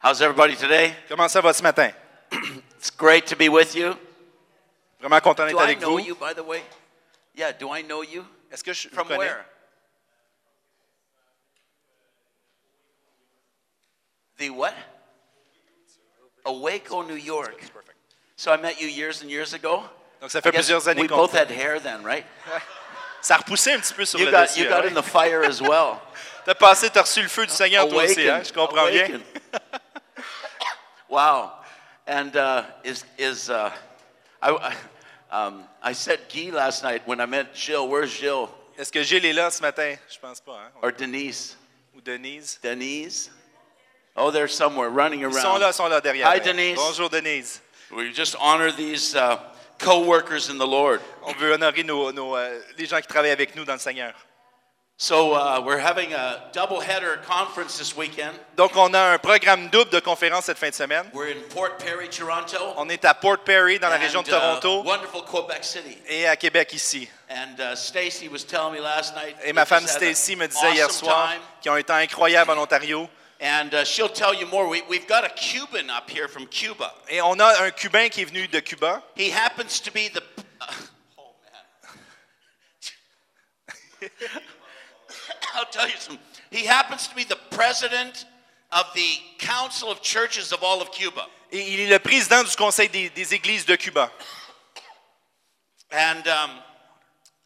How's everybody today? Comment ça va ce matin? It's great to be with you. Vraiment content d'être Do I avec know vous. you, by the way? Yeah, do I know you? Est-ce que je vous From connais? where? The what? Waco, New York. So I met you years and years ago. Donc ça I fait guess plusieurs années we qu'on both had hair then, right? Ça a repoussé un petit peu sur You le got dossier. you got in the fire as well. T'as passé, t'as reçu le feu du Seigneur toi aussi, hein? Awaken. Je comprends bien. Awaken. Wow. And uh, is is uh, I I- um, I said Guy last night when I met Jill. Where's Jill Est-ce que Gilles est là ce matin? Je pense pas, hein? or Denise? Ou Denise? Denise? Oh, they're somewhere running Ils sont around. là, sont là derrière. Hi. Denise. Bonjour Denise. We just honor these uh, co-workers in the Lord. On veut honorer nos, nos, euh, les gens qui travaillent avec nous dans le Seigneur. So uh, we're having a double-header conference this weekend. Donc, on a un programme double de conférences cette fin de semaine. We're in Port Perry, Toronto, On est à Port Perry, dans la région de uh, Toronto, wonderful Quebec City. et à Québec ici. And uh, Stacy was telling me last night. Et ma femme Stacy me disait hier awesome soir time. qu'ils ont un temps incroyable en Ontario. And uh, she'll tell you more. We, we've got a Cuban up here from Cuba. Et on a un Cubain qui est venu de Cuba. He happens to be the. uh, oh man. I'll tell you something. He happens to be the president of the Council of Churches of all of Cuba. Et il est le président du Conseil des, des églises de Cuba. And um,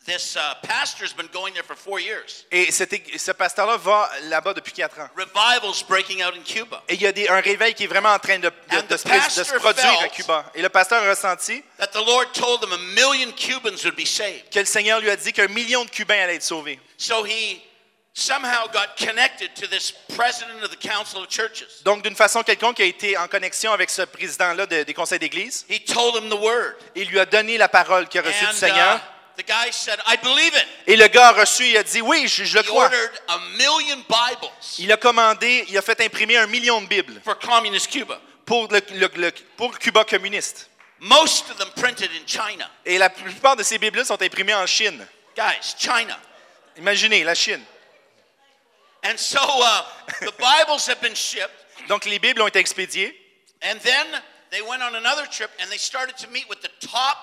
this uh, pastor's been going there for four years. Et cet ég- ce pasteur-là va là-bas depuis quatre ans. Revival's breaking out in Cuba. Et il y a des- un réveil qui est vraiment en train de, de- And de the se, pré- de se pastor produire à felt- Cuba. Et le pasteur a ressenti That the Lord told him a million Cubans would be saved. que le Seigneur lui a dit qu'un million de Cubains allaient être sauvés. So he somehow got connected to this president of the Council of Churches. Donc, d'une façon quelconque, a été en connexion avec ce président-là de- des conseils d'église. He told him the word. Et il lui a donné la parole qu'il a reçue du Seigneur. uh, the guy said, I believe it. Et le gars a reçu, il a dit Oui, je, je le He crois. ordered a million Bibles Il a commandé, il a fait imprimer un million de Bibles for communist Cuba. pour, le, le- le- pour Cuba communiste. Most of them printed in China. Et la plupart de ces Bibles sont imprimées en Chine. Guys, China. Imaginez, la Chine. And so uh, the Bibles have been shipped. Donc, les Bibles ont été expédiées. And then they went on another trip and they started to meet with the top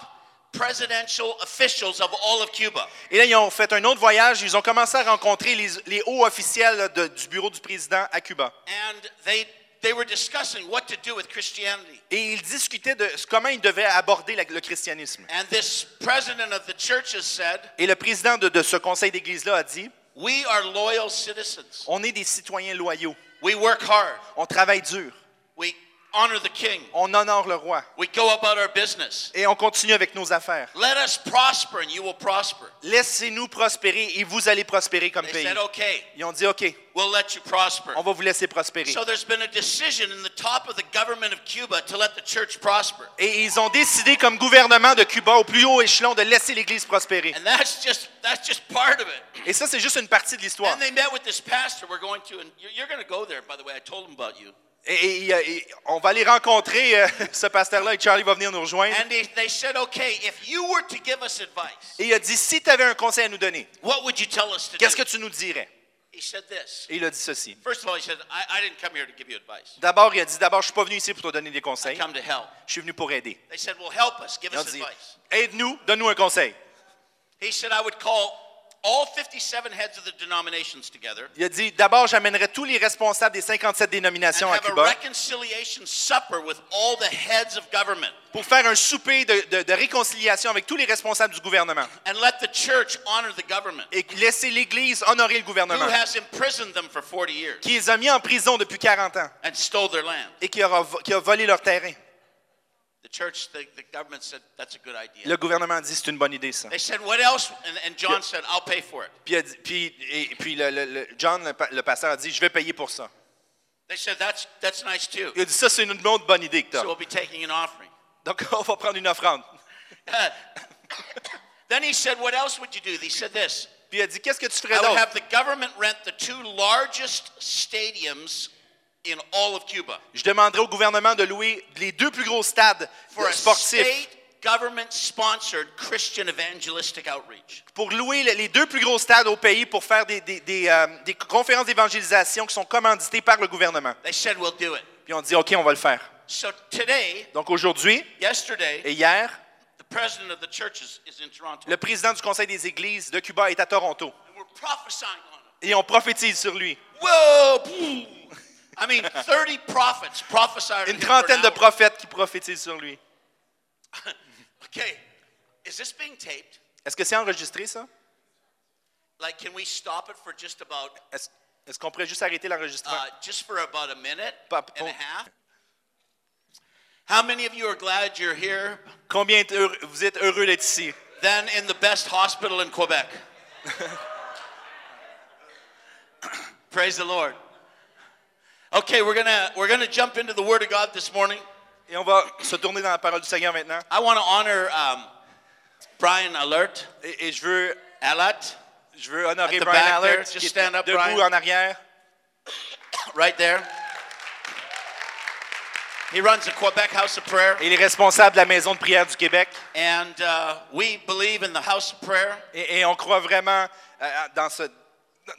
presidential officials of all of Cuba. Et là, ils ont fait un autre voyage. Ils ont commencé à rencontrer les, les hauts officiels là, de- du bureau du président à Cuba. And they, they were discussing what to do with Christianity. Et ils discutaient de comment ils devaient aborder la- le christianisme. And this president of the churches said, Et le président de, de ce conseil d'église-là a dit We are loyal citizens. On est des citoyens loyaux. We work hard. On travaille dur. We honor the king. On honore le roi. We go about our business. Et on continue avec nos affaires. Let us prosper and you will prosper. Laissez-nous prospérer et vous allez prospérer comme They pays. said, Okay, Ils ont dit OK, we'll let you prosper. on va vous laisser prospérer. So there's been a decision in the top of the government of Cuba to let the church prosper. Et ils ont décidé comme gouvernement de Cuba au plus haut échelon de laisser l'Église prospérer. And that's just that's just part of it. Et ça, c'est juste une partie de l'histoire. And they met with this pastor. We're going to, and you're, going to go there, by the way. I told him about you. Et, et- et- et on va aller rencontrer euh, ce pasteur-là et Charlie va venir nous rejoindre. And they, they said, okay, if you were to give us advice, Et il a dit, si tu avais un conseil à nous donner, what would you tell us to do? qu'est-ce que tu nous dirais? He said this. Et il a dit ceci. First of all, he said, I, I didn't come here to give you advice. D'abord, il a dit, d'abord, je suis pas venu ici pour te donner des conseils. Je suis venu pour aider. They said, well, help us. Give Ils ont us dit, advice. aide-nous, donne-nous un conseil. He said, I would call all 57 heads of the denominations together Il a dit, d'abord, j'amènerai tous les responsables des 57 and dénominations à have a Cuba reconciliation supper with all the heads of government pour faire un souper de, de- de réconciliation avec tous les responsables du gouvernement and let the church honor the government et laisser l'Église honorer le who gouvernement has imprisoned them for 40 years qui les a mis en prison depuis 40 ans and stole their land. et qui, aura- qui a volé leur terrain. Le gouvernement a dit, c'est une bonne idée, ça. They said, what else? And, and John said, I'll pay for it. Puis, et- puis le, le- John, le, le pasteur, a dit, je vais payer pour ça. They said, that's, that's nice too. Il a dit, ça, c'est une autre bonne idée que tu So we'll be taking an offering. Donc, on va prendre une offrande. Then he said, what else would you do? He said this. Puis il a dit, qu'est-ce que tu ferais I would d'autre? have the government rent the two largest stadiums in all of Cuba Je demanderai au gouvernement de louer les deux plus gros stades for a sportifs state government sponsored Christian evangelistic outreach. pour louer le- les deux plus gros stades au pays pour faire des, des- des, euh, des conférences d'évangélisation qui sont commanditées par le gouvernement. They said, we'll do it. Puis on dit, OK, on va le faire. So today, Donc aujourd'hui yesterday, et hier, the president of the churches is in Toronto. le président du Conseil des Églises de Cuba est à Toronto. And we're prophesying on him. Et on prophétise sur lui. Whoa! I mean, 30 prophets prophesied Une trentaine de prophètes qui prophétisent sur lui. Okay, is this being taped? Est-ce que c'est enregistré, ça? Like, can we stop it for just about, Est-ce est-ce qu'on pourrait juste arrêter l'enregistrement? uh, just for about a minute Pas- and a half? How many of you are glad you're here? Combien heureux- vous êtes heureux d'être ici? Then in the best hospital in Quebec. Praise the Lord. Okay, we're gonna we're gonna jump into the Word of God this morning. Et on va se tourner dans la parole du Seigneur maintenant. I want to honor um, Brian Alert, Et, et je veux, Alat, je veux honorer Brian Allard, there, just stand up, debout Brian. en arrière. right there. He runs the Quebec House of Prayer, il est responsable de la Maison de prière du Québec. and uh, we believe in the House of Prayer. Et, et on croit vraiment euh, dans, ce,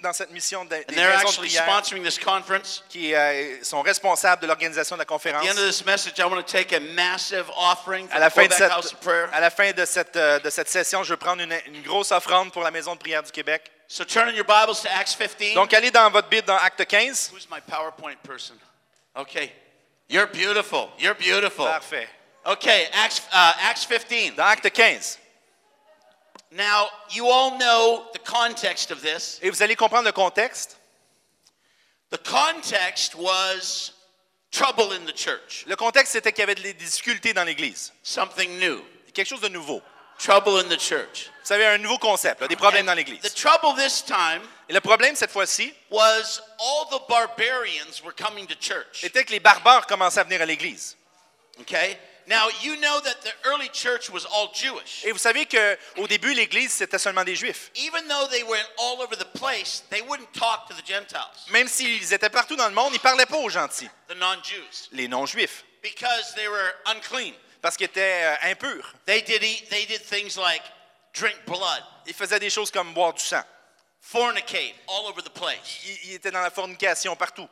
dans cette mission des, And they're maisons de actually prière sponsoring this conference. qui euh, sont responsables de l'organisation de la conférence. At the end of this message, I want to take a massive offering for À la fin de Quebec cette, House of Prayer. à la fin de cette, euh, de cette session, je veux prendre une, une grosse offrande pour la Maison de prière du Québec. So turn in your Bibles to Acts 15. Donc, allez dans votre Bible dans Acte 15. Who's my PowerPoint person? Okay. You're beautiful. You're beautiful. Parfait. Okay, Acts, uh, Acts 15. Dans Acte 15. Now, you all know the context of this. Et vous allez comprendre le contexte. The context was trouble in the church, Le contexte, c'était qu'il y avait des difficultés dans l'Église. something new. Quelque chose de nouveau. Trouble in the church. Vous savez, un nouveau concept, là, des problèmes dans l'Église. the trouble this time Et le problème, cette fois-ci, was all the barbarians were coming to church. était que les barbares commençaient à venir à l'Église. Okay? Now, you know that the early church was all Jewish. Et vous savez qu'au début, l'Église, c'était seulement des Juifs. Even though they went all over the place, they wouldn't talk to the Gentiles, Même s'ils étaient partout dans le monde, ils ne parlaient pas aux gentils, the non-Jews, les non-juifs, because they were unclean. parce qu'ils étaient euh, impurs. They did eat, they did things like drink blood, Ils faisaient des choses comme boire du sang. fornicate all over the place, Ils, ils étaient dans la fornication partout.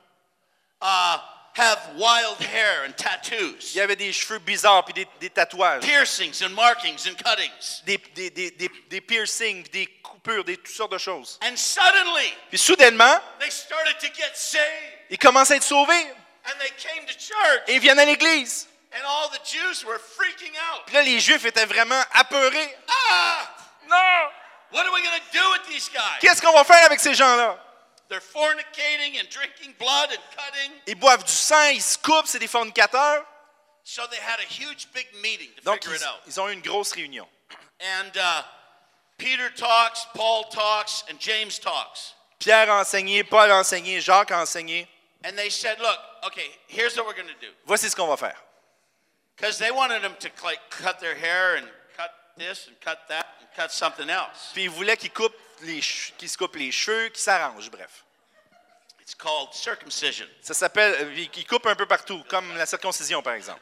uh, have wild hair and tattoos, Il y avait des cheveux bizarres puis des, des tatouages, piercings and markings and cuttings. des, des, des, des, des piercings, des coupures, des toutes sortes de choses. And suddenly, Puis soudainement, they started to get saved, ils commencent à être sauvés and they came to church, et ils viennent à l'Église. and all the Jews were freaking out. Puis là, les Juifs étaient vraiment apeurés. Ah! Non! What are we going to do with these guys? Qu'est-ce qu'on va faire avec ces gens-là? They're fornicating and drinking blood and cutting. Ils boivent du sang, ils se coupent, c'est des fornicateurs. So they had a huge big meeting to Donc, figure it out. ils ont eu une grosse réunion. And uh, Peter talks, Paul talks, and James talks. Pierre a enseigné, Paul a enseigné, Jacques a enseigné. And they said, look, okay, here's what we're going to do. Voici ce qu'on va faire. Because they wanted them to like cut their hair and this and cut that and cut something else. Puis les che- qu'ils se coupent les cheveux, qu'ils s'arrangent, bref. It's called circumcision. Ça s'appelle, euh, ils coupent un peu partout, comme la circoncision, par exemple.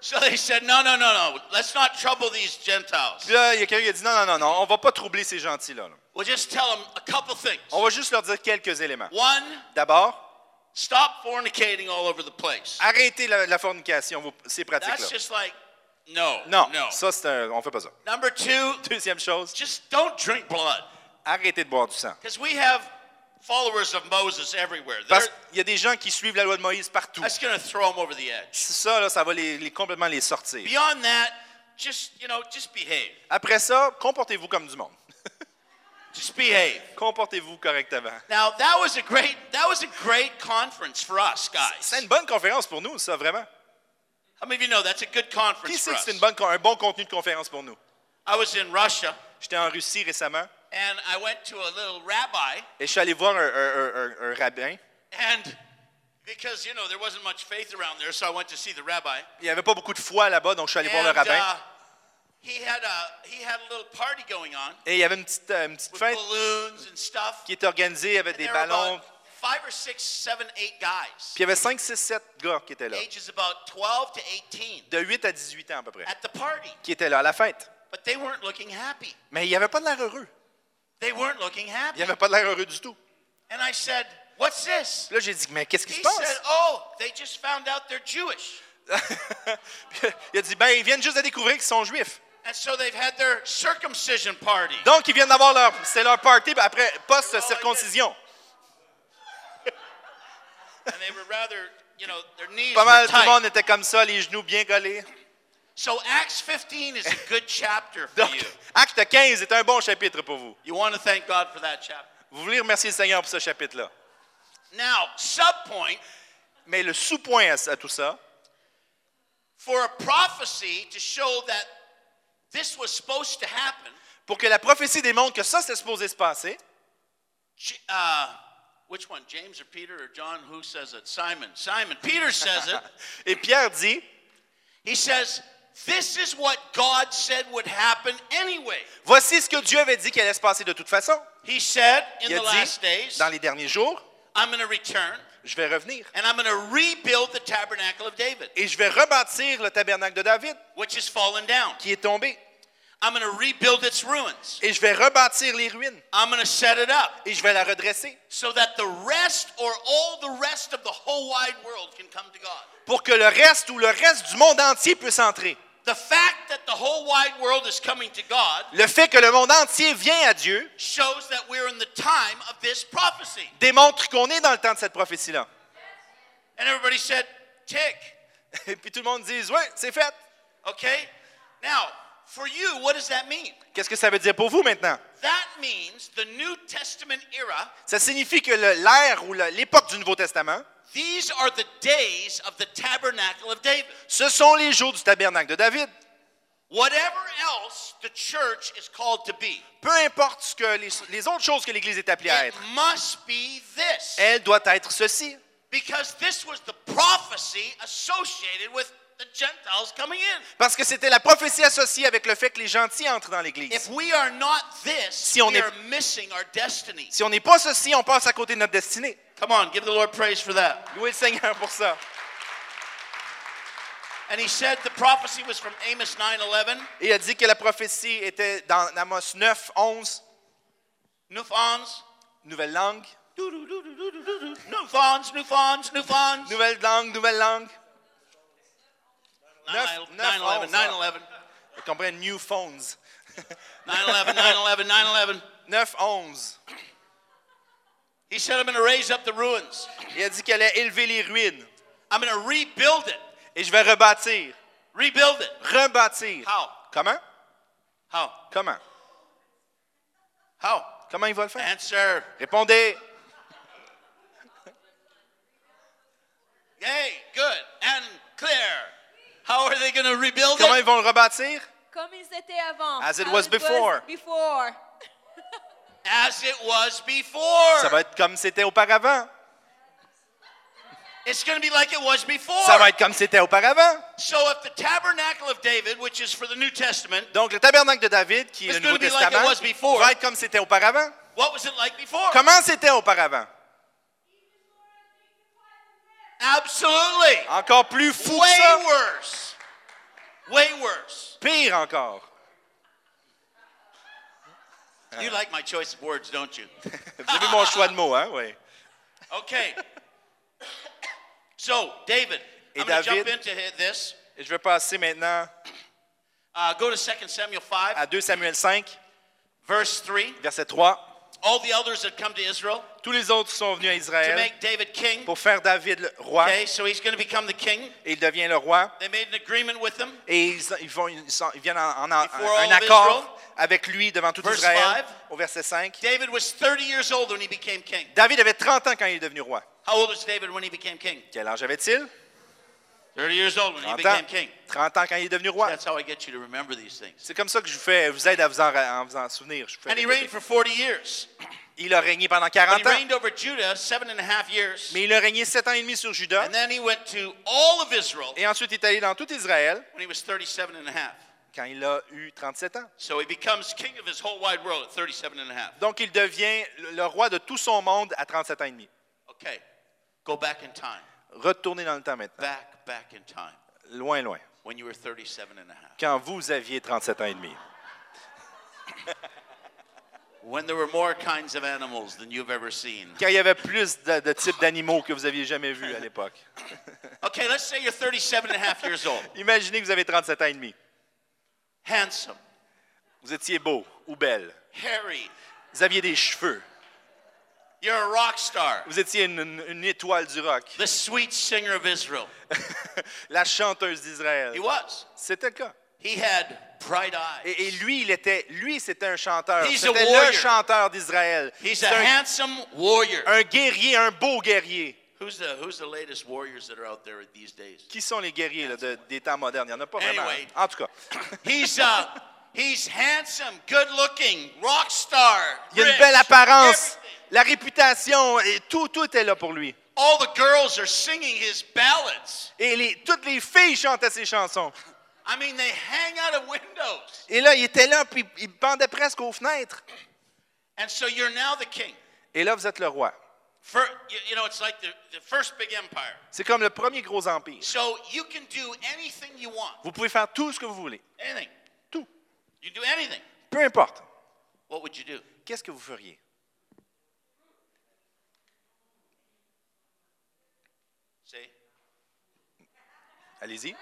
So they said, no, no, no, no, let's not trouble these Gentiles. Puis là, il y a quelqu'un qui a dit non, non, non, non, on va pas troubler ces gentils-là. là. We'll just tell them a couple things. On va juste leur dire quelques éléments. One, D'abord, stop fornicating all over the place. arrêtez la, la fornication, ces That's pratiques-là. just like, no, Non, no. ça, c'est un- on fait pas ça. Number two, Deuxième chose, just don't drink blood. arrêtez de boire du sang. Because we have followers of Moses everywhere. Parce They're- qu'il y a des gens qui suivent la loi de Moïse partout. That's going to throw them over the edge. Ça, là, ça va les, les- complètement les sortir. Beyond that, just, you know, just behave. Après ça, comportez-vous comme du monde. Just behave. Comportez-vous correctement. Now, that was a great, that was a great conference for us, C'est guys. une bonne conférence pour nous, ça, vraiment. How many of you know that's a good Qui conference sait for que us? c'est une bonne, con- un bon contenu de conférence pour nous? I was in Russia, J'étais en Russie récemment and I went to a little rabbi, et je suis allé voir un, un- un- un rabbin. and because, you know, there wasn't much faith around there, so I went to see the rabbi. Il n'y avait pas beaucoup de foi là-bas, donc je suis allé voir le And rabbin. uh, he, had a, he had a little party going on Et il y avait une petite, euh, une petite with fête balloons and stuff. qui était organisée avec And des there were ballons. about five or six, seven, eight guys, Puis il y avait 5, 6, 7 gars qui étaient là, ages about 12 to 18, de 8 à 18 ans à peu près, at the party. qui étaient là à la fête. But they weren't looking happy. Mais il n'y avait pas de l'air heureux. They weren't looking Il happy. n'y avait pas de l'air heureux du tout. And I said, What's this? Là, j'ai dit, mais qu'est-ce qui se He said, passe? Oh, they just found out they're Jewish. il a dit, ben, ils viennent juste de découvrir qu'ils sont juifs. And so they've had their circumcision party. Donc, ils viennent d'avoir leur, c'est leur party après, post-circoncision. And they were rather, you know, their knees Pas mal, tout le monde était comme ça, les genoux bien collés. So Acts 15 is a good chapter for Donc, you. acte 15 est un bon chapitre pour vous. You want to thank God for that chapter? Vous voulez remercier le Seigneur pour ce chapitre-là? Now, subpoint Mais le sous-point à, à tout ça, for a prophecy to show that this was supposed to happen, pour que la prophétie démontre que ça, c'est supposé se passer, uh, which one, James or Peter or John? Who says it? Simon. Simon. Peter says it. et Pierre dit, He says, This is what God said would happen anyway. voici ce que Dieu avait dit qu'il allait se passer de toute façon. He said in Il the last dit, days, dans les derniers jours, I'm going to return je vais revenir. and I'm going to rebuild the tabernacle of David, Et je vais rebâtir le tabernacle de David, which has fallen down. qui est tombé. I'm going to rebuild its ruins. Et je vais rebâtir les ruines. I'm going to set it up Et je vais la redresser. so that the rest or all the rest of the whole wide world can come to God. Pour que le reste ou le reste du monde entier puisse entrer. The fact that the whole wide world is coming to God Le fait que le monde entier vient à Dieu shows that we're in the time of this prophecy. démontre qu'on est dans le temps de cette prophétie-là. And everybody said, tick. Et puis tout le monde dit, oui, c'est fait. Okay? Now, for you, what does that mean? Qu'est-ce que ça veut dire pour vous maintenant? That means the New Testament era, Ça signifie que l'ère ou l'époque du Nouveau Testament, these are the days of the tabernacle of David. ce sont les jours du tabernacle de David. Whatever else the church is called to be, Peu importe ce que les, les autres choses que l'Église est appelée à it être, must be this. elle doit être ceci. Because this was the prophecy associated with Parce que c'était la prophétie associée avec le fait que les gentils entrent dans l'Église. If we are not this, Si on we est- are missing our destiny. Si on n'est pas ceci, on passe à côté de notre destinée. Come on, give the Lord praise for that. Louez le Seigneur pour ça. And he said the prophecy was from Amos 9:11. Et il a dit que la prophétie était dans Amos 9, 11, Newfawns, nouvelle langue, nouvelle langue, nouvelle langue. 9 neuf, 9/11, 11, 9/11, Vous comprenez, new phones. 9/11, 9/11, 9/11. 9, 11. He said, I'm going to raise up the ruins. Il a dit qu'elle allait élever les ruines. I'm going to rebuild it. Et je vais rebâtir. Rebuild it. Rebâtir. How? Comment? How? Comment? How? Comment il va le faire? Answer. Répondez. Yay, good and clear. How are they going to rebuild Comment ils it? vont le rebâtir? Comme ils étaient avant. As it was before. before. As it was before. Ça va être comme c'était auparavant. It's going to be like it was before. Ça va être comme c'était auparavant. So if the tabernacle of David, which is for the New Testament, Donc, le tabernacle de David, qui est le Nouveau be like it Testament, was before. va être comme c'était auparavant. what was it like before? Comment c'était auparavant? Absolutely. Encore plus fou que Way ça. worse. Way worse. Pire encore. You like my choice of words, don't you? Vous avez mon choix de mots, hein? Oui. Okay. So, David, Et I'm going to jump David- into hi- this. Je vais passer maintenant Uh, go to 2 Samuel 5, à 2 Samuel 5, verse 3. verset 3. All the elders had come to Israel Tous les autres sont venus à to Israël make David king. pour faire David le roi. Okay, so he's going to become the king. Et il devient le roi. They made an agreement with him. Et ils, ils vont- ils sont- ils viennent en, en- un accord avec lui devant tout Verse Israël. five. Au verset 5. David was 30 years old when he became king. David avait 30 ans quand il est devenu roi. How old was David when he became king? Quel âge avait-il? 30 years old when he 30 ans. became king. 30 ans quand il est devenu roi. That's how I get you to remember these things. C'est comme ça que je vous, fais, vous aide à vous en, en vous en souvenir. Je vous fais And he répéter. reigned for 40 years. Il a régné pendant But he 40 ans. reigned over Judah seven and a half years. Mais il a régné 7 ans et demi sur Juda. And then he went to all of Israel Et ensuite, il est allé dans tout Israël when he was 37 and a half. quand il a eu 37 ans. So he becomes king of his whole wide world at 37 and a half. Donc, il devient le le roi de tout son monde à 37 ans et demi. Okay. Go back in time. Retournez dans le temps maintenant. Back, back in time. Loin, loin. When you were 37 and a half. Quand vous aviez 37 ans et demi. when there were more kinds of animals than you've ever seen. Quand il y avait plus de, de types d'animaux que vous aviez jamais vus à l'époque. Okay, let's say you're 37 and a half years old. Imaginez que vous avez 37 ans et demi. Handsome, Vous étiez beau ou belle. hairy. Vous aviez des cheveux. You're a rock star. Vous étiez une, une- une étoile du rock. The sweet singer of Israel. La chanteuse d'Israël. He was. C'était le cas. He had bright eyes. Et, et lui, il était, lui, c'était un chanteur. He's a C'était le warrior. chanteur d'Israël. He's a un, handsome warrior. un guerrier, un beau guerrier. Who's the Who's the latest warriors that are out there these days? Qui sont les guerriers là, de- des temps modernes? Il n'y en a pas vraiment. Anyway. En tout cas, He's uh, he's handsome, good looking, rock star. il y a une belle apparence, la réputation, et tout, tout était là pour lui. All the girls are singing his ballads. Et les- toutes les filles chantaient ses chansons. I mean, they hang out of windows. Et là, il était là, puis il pendait presque aux fenêtres. And so you're now the king. Et là, vous êtes le roi. For, you know, it's like the, the first big empire. C'est comme le premier gros empire. So you can do anything you want. Vous pouvez faire tout ce que vous voulez. Anything. Tout. You do anything. Peu importe. What would you do? Qu'est-ce que vous feriez? Allez-y.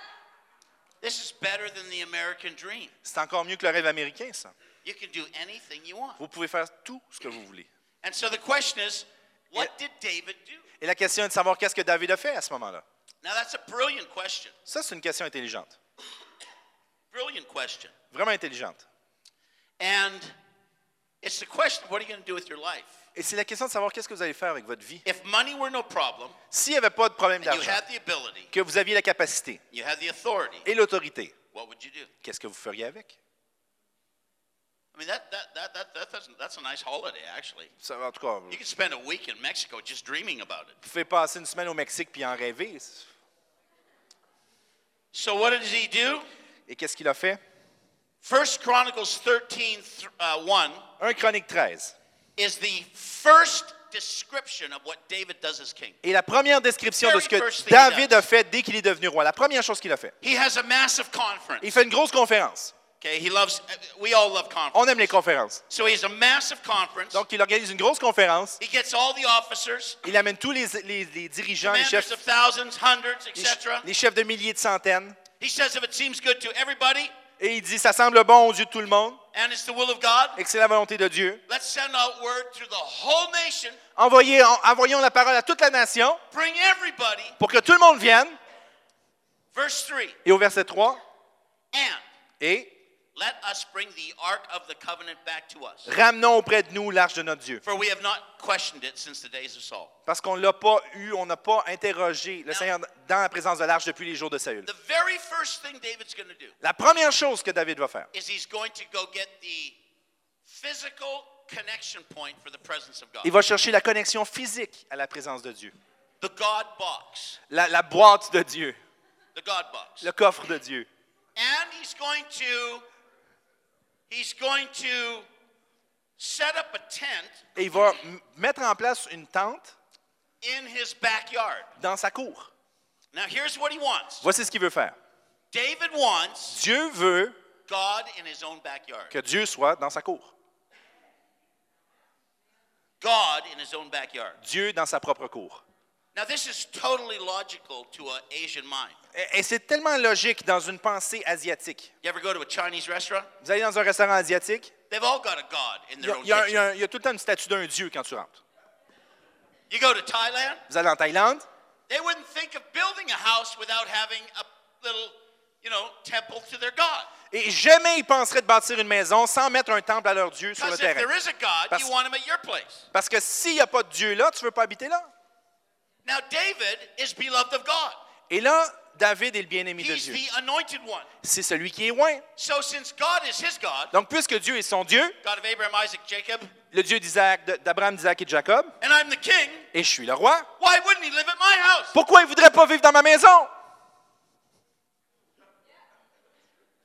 This is better than the American dream. C'est encore mieux que le rêve américain, ça. You can do anything you want. Vous pouvez faire tout ce que vous voulez. And so the question is, what did David do? Et la question est de savoir qu'est-ce que David a fait à ce moment-là. Now that's a brilliant question. Ça, c'est une question intelligente. Brilliant question. Vraiment intelligente. And it's the question, what are you going to do with your life? Et c'est la question de savoir qu'est-ce que vous allez faire avec votre vie. If money were no problem, S'il n'y avait pas de problème and you d'argent, had the ability, que vous aviez la capacité you had the authority, et l'autorité, what would you do? qu'est-ce que vous feriez avec? I mean, that, that, that, that, that doesn't, that's a nice holiday, actually. Ça, en tout cas, You vous could spend a week in Mexico just dreaming about it. pouvez passer une semaine au Mexique puis en rêver. So what did he do? Et qu'est-ce qu'il a fait? First Chronicles 13, th- uh, 1 1 Chronique 13. is the first description of what David does as king. Et la première description de ce que David a fait dès qu'il est devenu roi, la première chose qu'il a fait, He has a massive conference. il fait une grosse conférence. Okay, he loves, we all love conference. On aime les conférences. So he has a massive conference. Donc, il organise une grosse conférence. He gets all the officers, Il amène tous les, les- les dirigeants, les chefs, of thousands, hundreds, les, les chefs de milliers, de centaines. He says if it seems good to everybody Et il dit, ça semble bon aux yeux de tout le monde and it's the will of God, et que c'est la volonté de Dieu. let's send out word to the whole nation. Envoyez, en- envoyons la parole à toute la nation Bring everybody. pour que tout le monde vienne. Verse 3. Et au verset 3, And et let us bring the ark of the covenant back to us. ramenons auprès de nous l'arche de notre Dieu. For we have not questioned it since the days of Saul. Parce qu'on ne l'a pas eu, on n'a pas interrogé le Seigneur dans la présence de l'arche depuis les jours de Saül. The very first thing David's going to do La première chose que David va faire, is he's going to go get the physical connection point for the presence of God. il va chercher la connexion physique à la présence de Dieu. The God box. La, la boîte de Dieu, The God box. le coffre de Dieu. And he's going to he's going to set up a tent Et il va mettre en place une tente in his backyard. dans sa cour. Now here's what he wants. Voici ce qu'il veut faire. David wants Dieu veut God in his own backyard. que Dieu soit dans sa cour. God in his own backyard. Dieu dans sa propre cour. Now this is totally logical to an Asian mind. Et, c'est tellement logique dans une pensée asiatique. You ever go to a Chinese restaurant? Vous allez dans un restaurant asiatique, They've all got a God in il y their a, own il y a- il y kitchen. a- il y a tout le temps une statue d'un Dieu quand tu rentres. You go to Thailand, Vous allez en Thaïlande, they wouldn't think of building a house without having a little, you know, temple to their God. et jamais ils penseraient de bâtir une maison sans mettre un temple à leur Dieu sur le Because if terrain. there is a God, Parce- you want him at your place. Parce que s'il n'y a pas de Dieu là, tu ne veux pas habiter là. Now David is beloved of God. Et là, David est le bien-aimé de He's Dieu. the anointed one. C'est celui qui est loin. So since God is his God, Donc, puisque Dieu est son Dieu, God of Abraham, Isaac, Jacob, le Dieu d'Isaac, d'Abraham, d'Isaac et de Jacob, and I'm the king, et je suis le roi, why wouldn't he live at my house? pourquoi il ne voudrait pas vivre dans ma maison?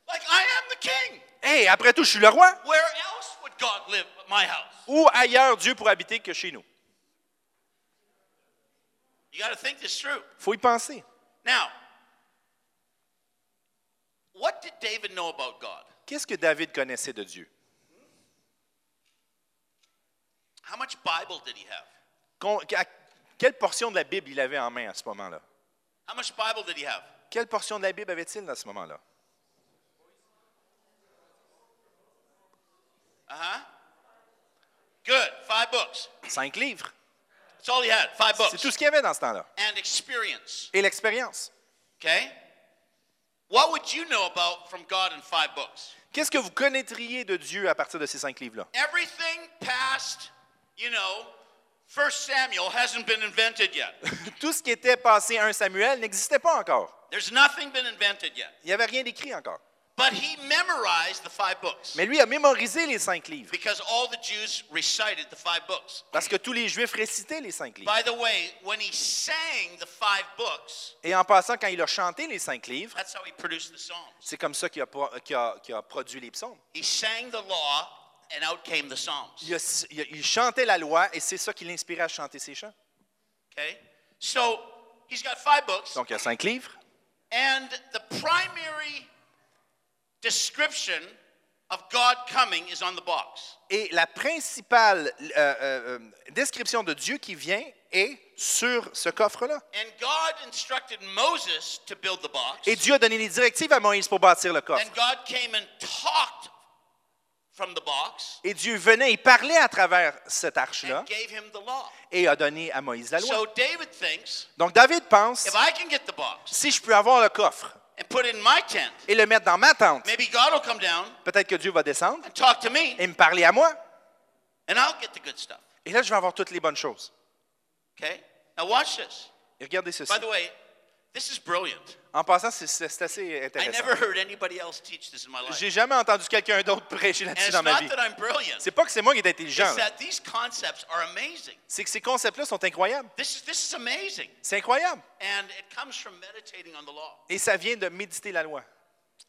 Like I am the king. Hé, après tout, je suis le roi. Where else would God live at my house? Où ailleurs Dieu pourrait habiter que chez nous? You got to think this through. faut y penser. Now, what did David know about God? Qu'est-ce que David connaissait de Dieu? How much Bible did he have? Con- à- Quelle portion de la Bible il avait en main à ce moment-là? How much Bible did he have? Quelle portion de la Bible avait-il à ce moment-là? Uh huh. Good. Five books. Cinq livres. C'est tout ce qu'il y avait dans ce temps-là. And experience. Et l'expérience. Okay? What would you know about from God in five books? Qu'est-ce que vous connaîtriez de Dieu à partir de ces cinq livres-là? Everything past, you know, First Samuel hasn't been invented yet. Tout ce qui était passé 1 Samuel n'existait pas encore. There's nothing been invented yet. Il n'y avait rien d'écrit encore. But he memorized the five books Mais lui a mémorisé les cinq livres. because all the Jews recited the five books. Parce que tous les Juifs récitaient les cinq livres. By the way, when he sang the five books, Et en passant, quand il a chanté les cinq livres, that's how he produced the Psalms. c'est comme ça qu'il a, pro- qu'il a- qu'il a produit les psaumes. He sang the law, and out came the Psalms. Il, a- il a- il chantait la loi et c'est ça qui l'inspirait à chanter ses chants. Okay? So he's got five books, Donc il y a cinq livres. and the primary description of God coming is on the box. Et la principale euh, euh, euh, description de Dieu qui vient est sur ce coffre-là. And God instructed Moses to build the box, Et Dieu a donné les directives à Moïse pour bâtir le coffre. and God came and talked from the box Et Dieu venait et parlait à travers cette arche-là and gave him the law. et a donné à Moïse la loi. So David thinks, Donc David pense, if I can get the box si je peux avoir le coffre and put it in my tent, et le mettre dans ma tente, maybe God will come down peut-être que Dieu va descendre and talk to me, et me parler à moi. and I'll get the good stuff. Et là, je vais avoir toutes les bonnes choses. Okay? Now watch this. Et regardez ceci. By the way, this is brilliant. En passant, c'est- assez intéressant. J'ai jamais entendu quelqu'un d'autre prêcher là-dessus dans ma vie. C'est pas que c'est moi qui est intelligent. C'est que ces concepts-là sont incroyables. C'est incroyable. And it comes from meditating on the law. Et ça vient de méditer la loi.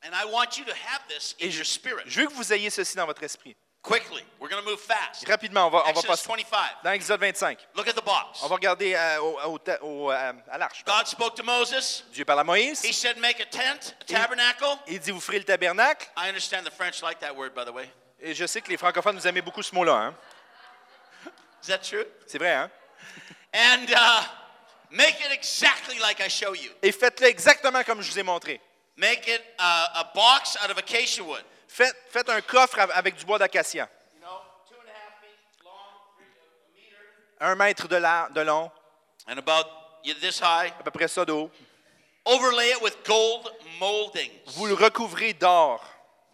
And I want you to have this in Et je, your spirit. je veux que vous ayez ceci dans votre esprit. Quickly. We're going to move fast. Rapidement, on va, on va Exodus passer 25. dans Exode 25. Look at the box. On va regarder euh, au- au ta- au, euh, à l'arche. God spoke to Moses. Dieu parle à Moïse. He said, Make a tent, a tabernacle. Il dit, vous ferez le tabernacle. I understand the French like that word, by the way. Et je sais que les francophones, vous aimez beaucoup ce mot-là. hein. Is that true? C'est vrai, hein? And uh, make it exactly like I show you. Et faites-le exactement comme je vous ai montré. Make it uh, a box out of acacia wood. Faites, faites un coffre av- avec du bois d'acacia. Un mètre de, la- de long, and about this high. à peu près ça. Overlay it with gold moldings. Vous le recouvrez d'or.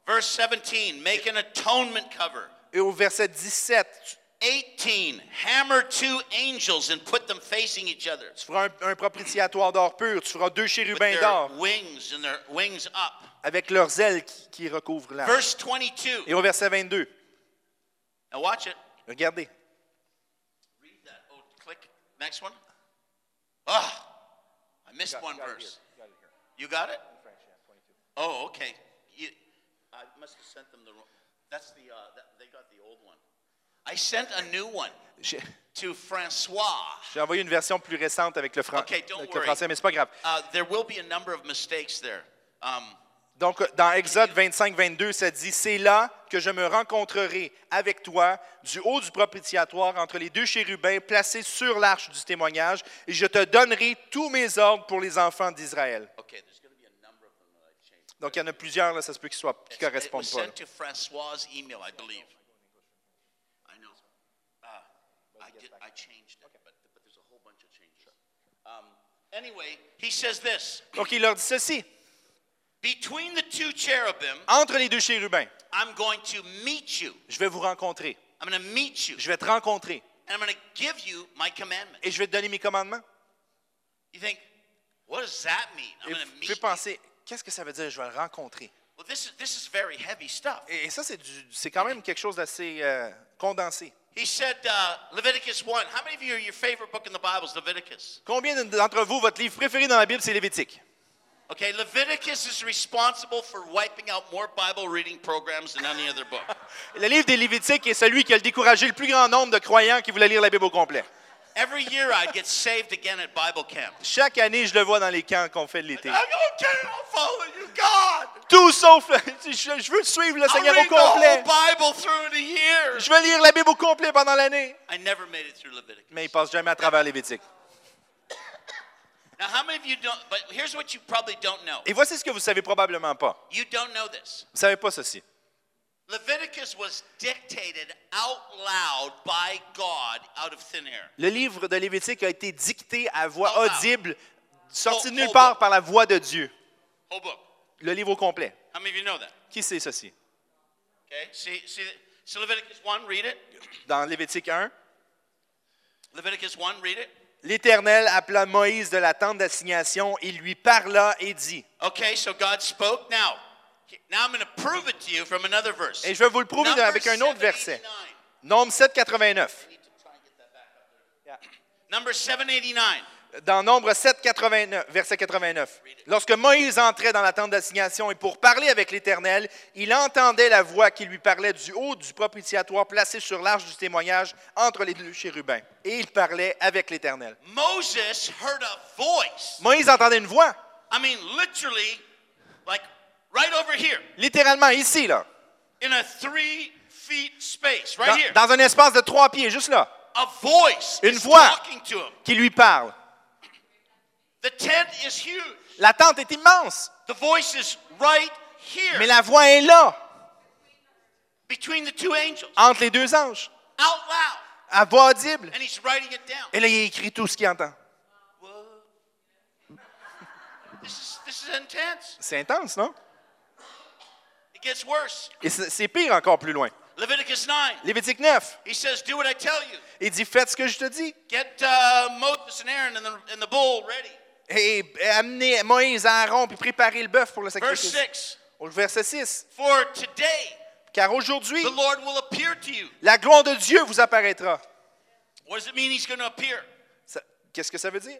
Verse 17, make an atonement cover. Et au verset 17, 18, hammer two angels and put them facing each other. tu feras un, un propitiatoire d'or pur. Tu feras deux With chérubins their d'or wings and their wings up. avec leurs ailes qui, qui recouvrent l'arche. Verse 22. Et au verset 22, Now watch it. regardez. Read that. Oh, click. Next one. Ah, I missed one verse. You got it? French, yeah, Oh, okay. You, I must have sent them the wrong. That's the. Uh, that, they got the old one. I sent a new one J'ai to Francois. j'ai envoyé une version plus récente avec le, fran- Okay, don't avec le worry. français, mais c'est pas grave. Uh, there will be a number of mistakes there. Um, Donc, dans Exode 25, 22, ça dit C'est là que je me rencontrerai avec toi du haut du propitiatoire entre les deux chérubins placés sur l'arche du témoignage, et je te donnerai tous mes ordres pour les enfants d'Israël. okay. Donc, il y en a plusieurs, là, ça se peut qu'ils was correspondent pas. là. sent to Francois' email, I believe. I know. Uh, I did. I changed it, but, but there's a whole bunch of changes. Um, anyway, he says this: Donc, il leur dit ceci Between the two cherubim, Entre les deux chérubins, I'm going to meet you. je vais vous rencontrer. I'm going to meet you, Je vais te rencontrer. and I'm going to give you my commandments. Et je vais te donner mes commandements. You think, what does that mean? I'm Et going to vous meet pouvez you? penser Qu'est-ce que ça veut dire Je vais le rencontrer? Well, this is this is very heavy stuff. Et, et ça, c'est du- c'est quand même quelque chose d'assez euh, condensé. He said, uh, Leviticus 1. How many of you, your favorite book in the Bible is Leviticus? Combien d'entre vous, votre livre préféré dans la Bible, c'est Lévitique? Okay, Leviticus is responsible for wiping out more Bible reading programs than any other book. Le livre des Lévitiques est celui qui a découragé le plus grand nombre de croyants qui voulaient lire la Bible au complet. Every year I'd get saved again at Bible camp. Chaque année, je le vois dans les camps qu'on fait de l'été. I'm okay, I'll follow you, God. Tout sauf, je, veux suivre le Seigneur au complet. Je vais lire la Bible au complet pendant l'année. I never made it through Leviticus. Mais il passe jamais à travers Lévitique. Now, how many of you don't? But here's what you probably don't know. Et voici ce que vous savez probablement pas. You don't know this. Vous savez pas ceci. Le livre de Lévitique a été dicté à voix audible, sorti de nulle part par la voix de Dieu. Whole book. Le livre au complet. How many of you know that? Qui sait ceci? Okay. See, see, see Leviticus 1, read it. Dans Lévitique 1, Leviticus 1, read it. l'Éternel appela Moïse de la tente d'assignation et lui parla et dit. Okay, so God spoke. Now, now I'm going to prove it to you from another verse. Et je vais vous le prouver avec un autre verset. 789. Nombre 789. Number 789. Dans Nombre 7, 89, verset 89. Lorsque Moïse entrait dans la tente d'assignation et pour parler avec l'Éternel, il entendait la voix qui lui parlait du haut du propitiatoire placé sur l'arche du témoignage entre les deux chérubins. Et il parlait avec l'Éternel. Moses heard a voice. Moïse entendait une voix, I mean, literally, like right over here, littéralement ici, là, in a three feet space, right dans, here. dans un espace de trois pieds, juste là, A voice Une is voix. talking to him. qui lui parle. The tent is huge. La tente est immense, The voice is right here mais la voix est là, between the two angels, entre les deux anges, out loud. à voix audible. And he's writing it down. Et là, il écrit tout ce qu'il entend. What? This is, this is intense. C'est intense, non? Et c'est pire encore plus loin. Leviticus 9. Lévitique 9, He says, Do what I tell you. il dit Faites ce que je te dis. Get uh, Moses and Aaron and the, and the bull ready. Et amenez Moïse, Aaron, puis préparez le bœuf pour le Verse sacrifice. 6. Au verset 6. For today Car aujourd'hui, the Lord will appear to you. la gloire de Dieu vous apparaîtra. What does it mean he's going to appear? Qu'est-ce que ça veut dire?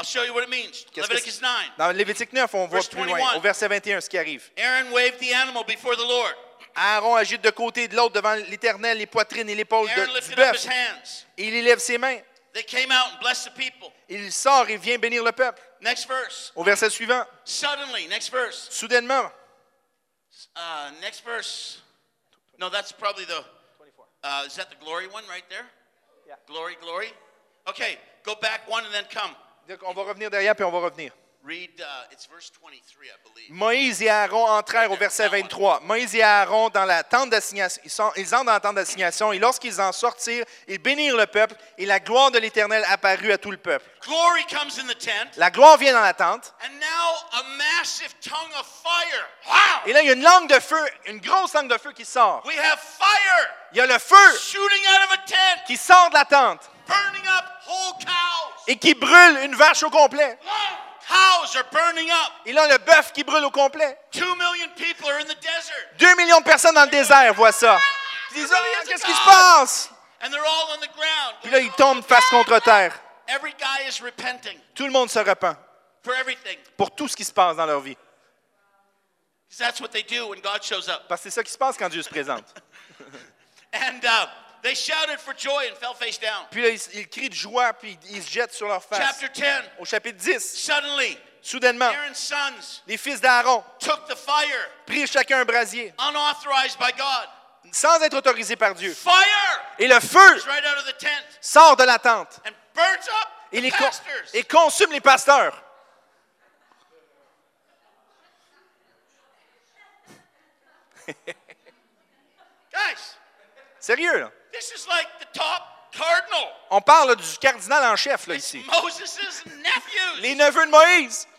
I'll show you what it means. Leviticus c'est? 9. Dans Lévitique 9, on voit Verse plus loin, 21. au verset 21, ce qui arrive. Aaron waved the animal before the Lord. Aaron agite de côté et de l'autre devant l'Éternel les poitrines et l'épaule du lifted up bœuf. his hands. Et il élève ses mains. They came out and blessed the people. Il sort et vient bénir le peuple. Next verse. Au verset suivant, Suddenly, next verse. soudainement, Uh, next verse. No, that's probably the. Uh, is that the glory one right there? Yeah. Glory, glory. Okay, go back one and then come. On va revenir derrière puis on va revenir. Read. Uh, it's verse 23, I believe. Moïse et Aaron entrèrent au verset 23. Moïse et Aaron dans la tente d'assignation. Ils, sont- ils entrent dans la tente d'assignation et lorsqu'ils en sortirent, ils bénirent le peuple et la gloire de l'Éternel apparut à tout le peuple. Glory comes in the tent, La gloire vient dans la tente and now a massive tongue of fire. Wow! et là, il y a une langue de feu, une grosse langue de feu qui sort. We have fire Il y a le feu shooting out of a tent, qui sort de la tente burning up whole cows. et qui brûle une vache au complet. Cows are burning up. Et là, le bœuf qui brûle au complet. Two million people are in the desert, Deux millions de personnes dans le désert voient ça. Ils disent, Ah, qu'est-ce qui se passe? and they're all on the ground. Puis là, ils tombent face contre terre. Every guy is repenting Tout le monde se repent for everything. pour tout ce qui se passe dans leur vie. 'Cause that's what they do when God shows up. Parce que c'est ça qui se passe quand Dieu se présente. And uh, they shouted for joy and fell face down. Puis là, ils, ils crient de joie, puis ils se jettent sur leur face. Chapter 10. Au chapitre 10, Suddenly, soudainement, Aaron's sons les fils d'Aaron took the fire, prirent chacun un brasier, unauthorized by God. sans être autorisés par Dieu. Fire Et le feu right out of the tent sort de la tente and burns up et, les pastors. et consume les pasteurs. Guys, Sérieux, là? This is like the top cardinal. On parle du cardinal en chef, là, ici. Les neveux de Moïse.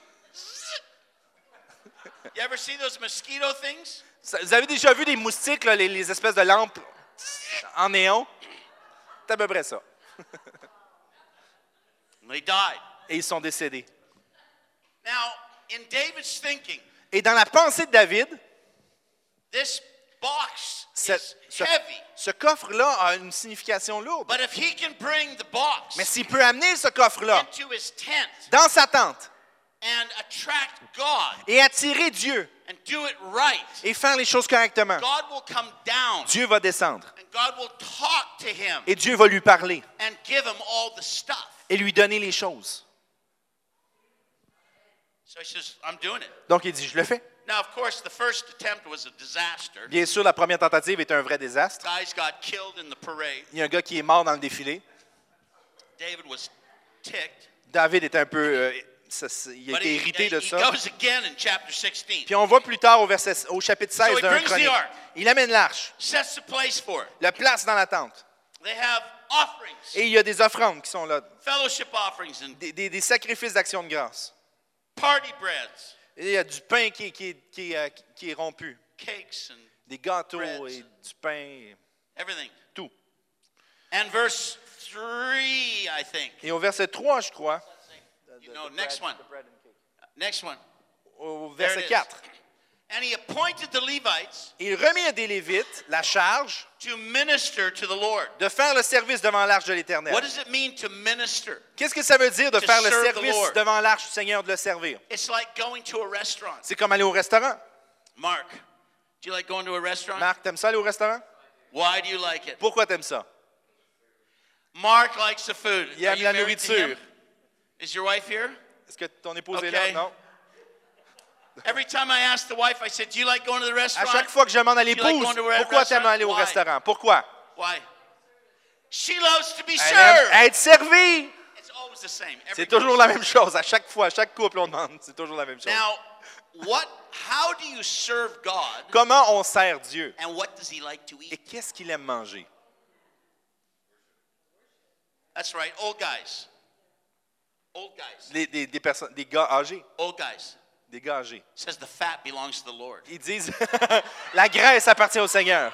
You ever see those mosquito things? Ça- Vous avez déjà vu des moustiques, là, les, les espèces de lampes en néon? C'est à peu près ça. They died. Et ils sont décédés. Now, in David's thinking, Et dans la pensée de David, this box ce, ce- coffre-là a une signification lourde. But if he can bring the box Mais s'il peut amener ce coffre-là into his tent dans sa tente and attract God et attirer Dieu and do it right, et faire les choses correctement, God will come down Dieu va descendre and God will talk to him et Dieu va lui parler and give him all the stuff. et lui donner les choses. So he says, I'm doing it. Donc il dit, je le fais. Now, of course, the first attempt was a disaster. Bien sûr, la première tentative est un vrai désastre. Guys got killed in the parade. Il y a un gars qui est mort dans le défilé. David was ticked. David est un peu. euh, ça- il a été irrité de ça. goes again in chapter 16. Puis on voit plus tard au, verset, au chapitre 16 So he d'un chronique. Il amène l'arche, Sets the place for it. le place dans la tente. Et il y a des offrandes qui sont là, fellowship offerings, and des, des- des sacrifices d'action de grâce. Il y a du pain qui, qui, qui, euh, qui est rompu, cakes, and des gâteaux et du pain, everything. tout. And verse 3, I think. Et au verset 3, je crois, You know, next one. Next one. au verset it is. 4, And he appointed the Levites il remit à des Lévites la charge to minister to the Lord. de faire le service devant l'arche de l'Éternel. What does it mean to minister? Qu'est-ce que ça veut dire de To faire le serve the service Lord. devant l'arche du Seigneur, de le servir? It's like going to a restaurant. C'est comme aller au restaurant. Mark, do you like going to a restaurant? Marc, t'aimes ça aller au restaurant? Why do you like it? Pourquoi t'aimes ça? Mark likes the food. Il Are aime you la married to nourriture. him? Is your wife here? Est-ce que ton épouse est là? Non. Every time I ask the wife, I said, Do you like going to the À restaurant? chaque fois que je demande à l'épouse, pourquoi t'aimes aller au restaurant? Pourquoi? Why? She loves to be Elle served. aime être servie. C'est toujours la même chose. À chaque fois, à chaque couple, on demande. C'est toujours la même chose. Now, what? How do you serve God? Comment on sert Dieu? And what does He like to Et eat? qu'est-ce qu'il aime manger? That's right, old guys. Old guys. Les- des, des personnes, des gars âgés. Old guys. Des says the fat belongs to the Lord. Ils disent la graisse appartient au Seigneur.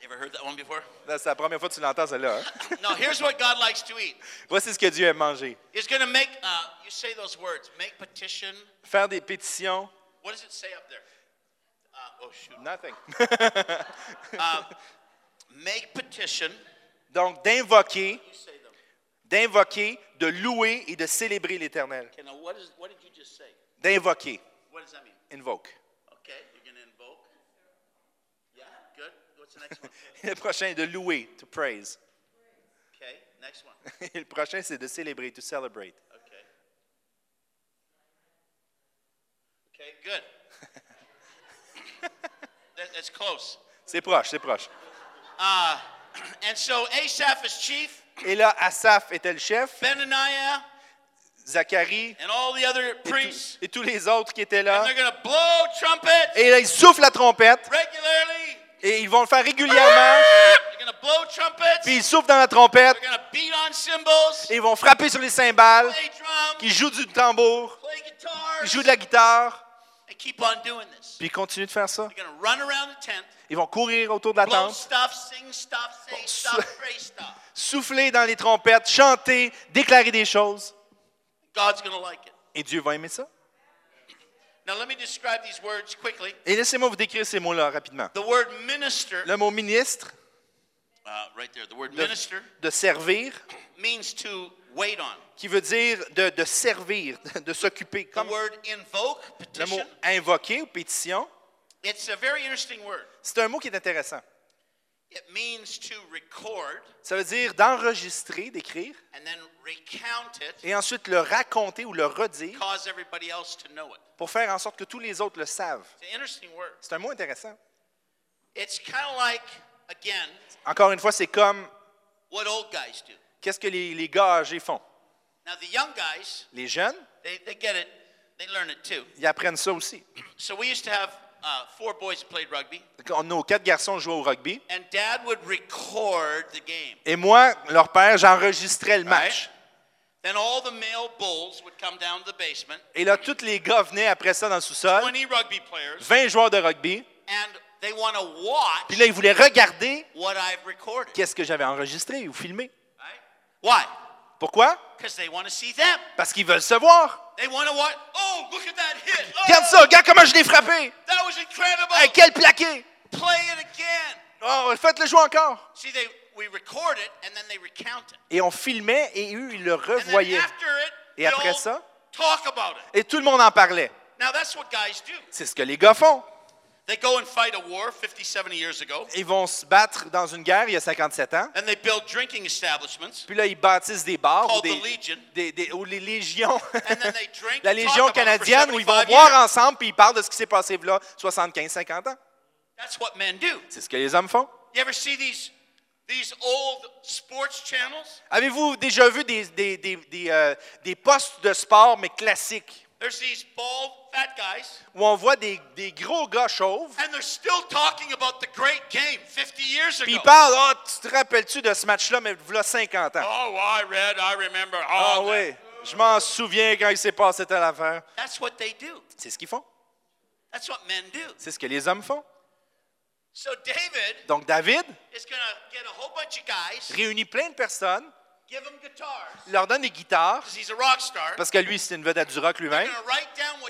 You ever heard that one before? Là, C'est la première fois que tu l'entends, celle-là. hein? No, here's what God likes to eat. Voici ce que Dieu aime manger. He's going to make, uh, you say those words, make petition. Faire des pétitions. What does it say up there? Uh, oh, shoot. Nothing. Make petition. Donc, d'invoquer, d'invoquer, de louer et de célébrer l'Éternel. Okay? D'invoquer. What does that mean? Invoke. Okay, you're invoke? Yeah, good. What's the next one? Le prochain est de louer, to praise. Okay, next one. Et le prochain, c'est de célébrer, to celebrate. Okay. Okay, good. That- That's close. C'est proche, c'est proche. Uh, and so Asaph is chief, Et là, Asaph était le chef, Benaniah, Zacharie and all the other et, tous- priests. et tous les autres qui étaient And là. blow trumpets Et là, ils soufflent la trompette regularly. et ils vont le faire régulièrement. Blow trumpets. Puis ils soufflent dans la trompette They're going to beat on cymbals, et ils vont frapper sur les cymbales, play drums, qui jouent du tambour, play ils jouent de la guitare, keep on doing this. puis ils continuent de faire ça. They're going to run around the tent, Ils vont courir autour de la tente, stuff, sing stuff, say sou- stuff, pray stuff. souffler dans les trompettes, chanter, déclarer des choses. God's going to like it. Et Dieu va aimer ça. Now, let me describe these words quickly. Et laissez-moi vous décrire ces mots-là rapidement. The word minister, Le mot ministre, uh, right there, the word de, servir, means to wait on. qui veut dire de, de servir, de s'occuper. The Comme word invoke, le mot invoquer ou pétition, it's a very interesting word. c'est un mot qui est intéressant. It means to record Ça veut dire d'enregistrer, d'écrire, and then recount it, et ensuite le raconter ou le redire cause everybody else to know it. pour faire en sorte que tous les autres le savent. It's an interesting word. C'est un mot intéressant. It's kind of like, again, Encore une fois, c'est comme what old guys do. Qu'est-ce que les, les gars âgés font? Now, the young guys, Les jeunes, they, they get it, they learn it too. ils apprennent ça aussi. So we used to have uh, four boys played rugby, Nos quatre garçons jouaient au rugby. and dad would record the game. Et moi, leur père, j'enregistrais le Right? match. Then all the male bulls would come down to the basement, Et là, tous les gars venaient après ça dans le sous-sol, 20 rugby players, 20 joueurs de rugby. and they want to watch Puis là, ils voulaient regarder qu'est-ce que j'avais enregistré ou filmé. Why? Pourquoi? Because they want to see them. Parce qu'ils veulent se voir. They want to watch. Oh, look at that hit. Oh, Regarde ça, regarde comment je l'ai frappé. That was incredible. Hey, quel plaqué. Play it again. Oh, faites-le jouer encore. See, they we record it and then they recount it. Et on filmait et eux, ils le And then revoyaient. after it, Et après ça? talk about it. Et tout le monde en parlait. Now that's what guys do. C'est ce que les gars font. They go and fight a war 50, 70 years ago. Ils vont se battre dans une guerre il y a 57 ans. And they build drinking establishments Puis là, ils bâtissent des bars ou des, des- des- ou les légions. And then they drink La Légion canadienne où ils vont 75 boire ensemble puis ils parlent de ce qui s'est passé là 75, 50 ans. That's what men do. C'est ce que les hommes font. You ever see these, these old sports channels? Avez-vous déjà vu des, des, des, des, euh, des postes de sport, mais classiques, There's these bald, fat guys, où on voit des, des gros gars chauves, and they're still talking about the great game 50 years puis ago. ils parlent Ah, tu te rappelles-tu de ce match-là, mais voilà 50 ans? Oh, I read, I remember. Ah that. oui, je m'en souviens quand il s'est passé telle affaire. That's what they do. C'est ce qu'ils font. That's what men do. C'est ce que les hommes font. So David Donc David is get a whole bunch of guys, réunit plein de personnes, guitars, leur donne des guitares, because he's a rock star. parce que lui, c'est une vedette du rock lui-même.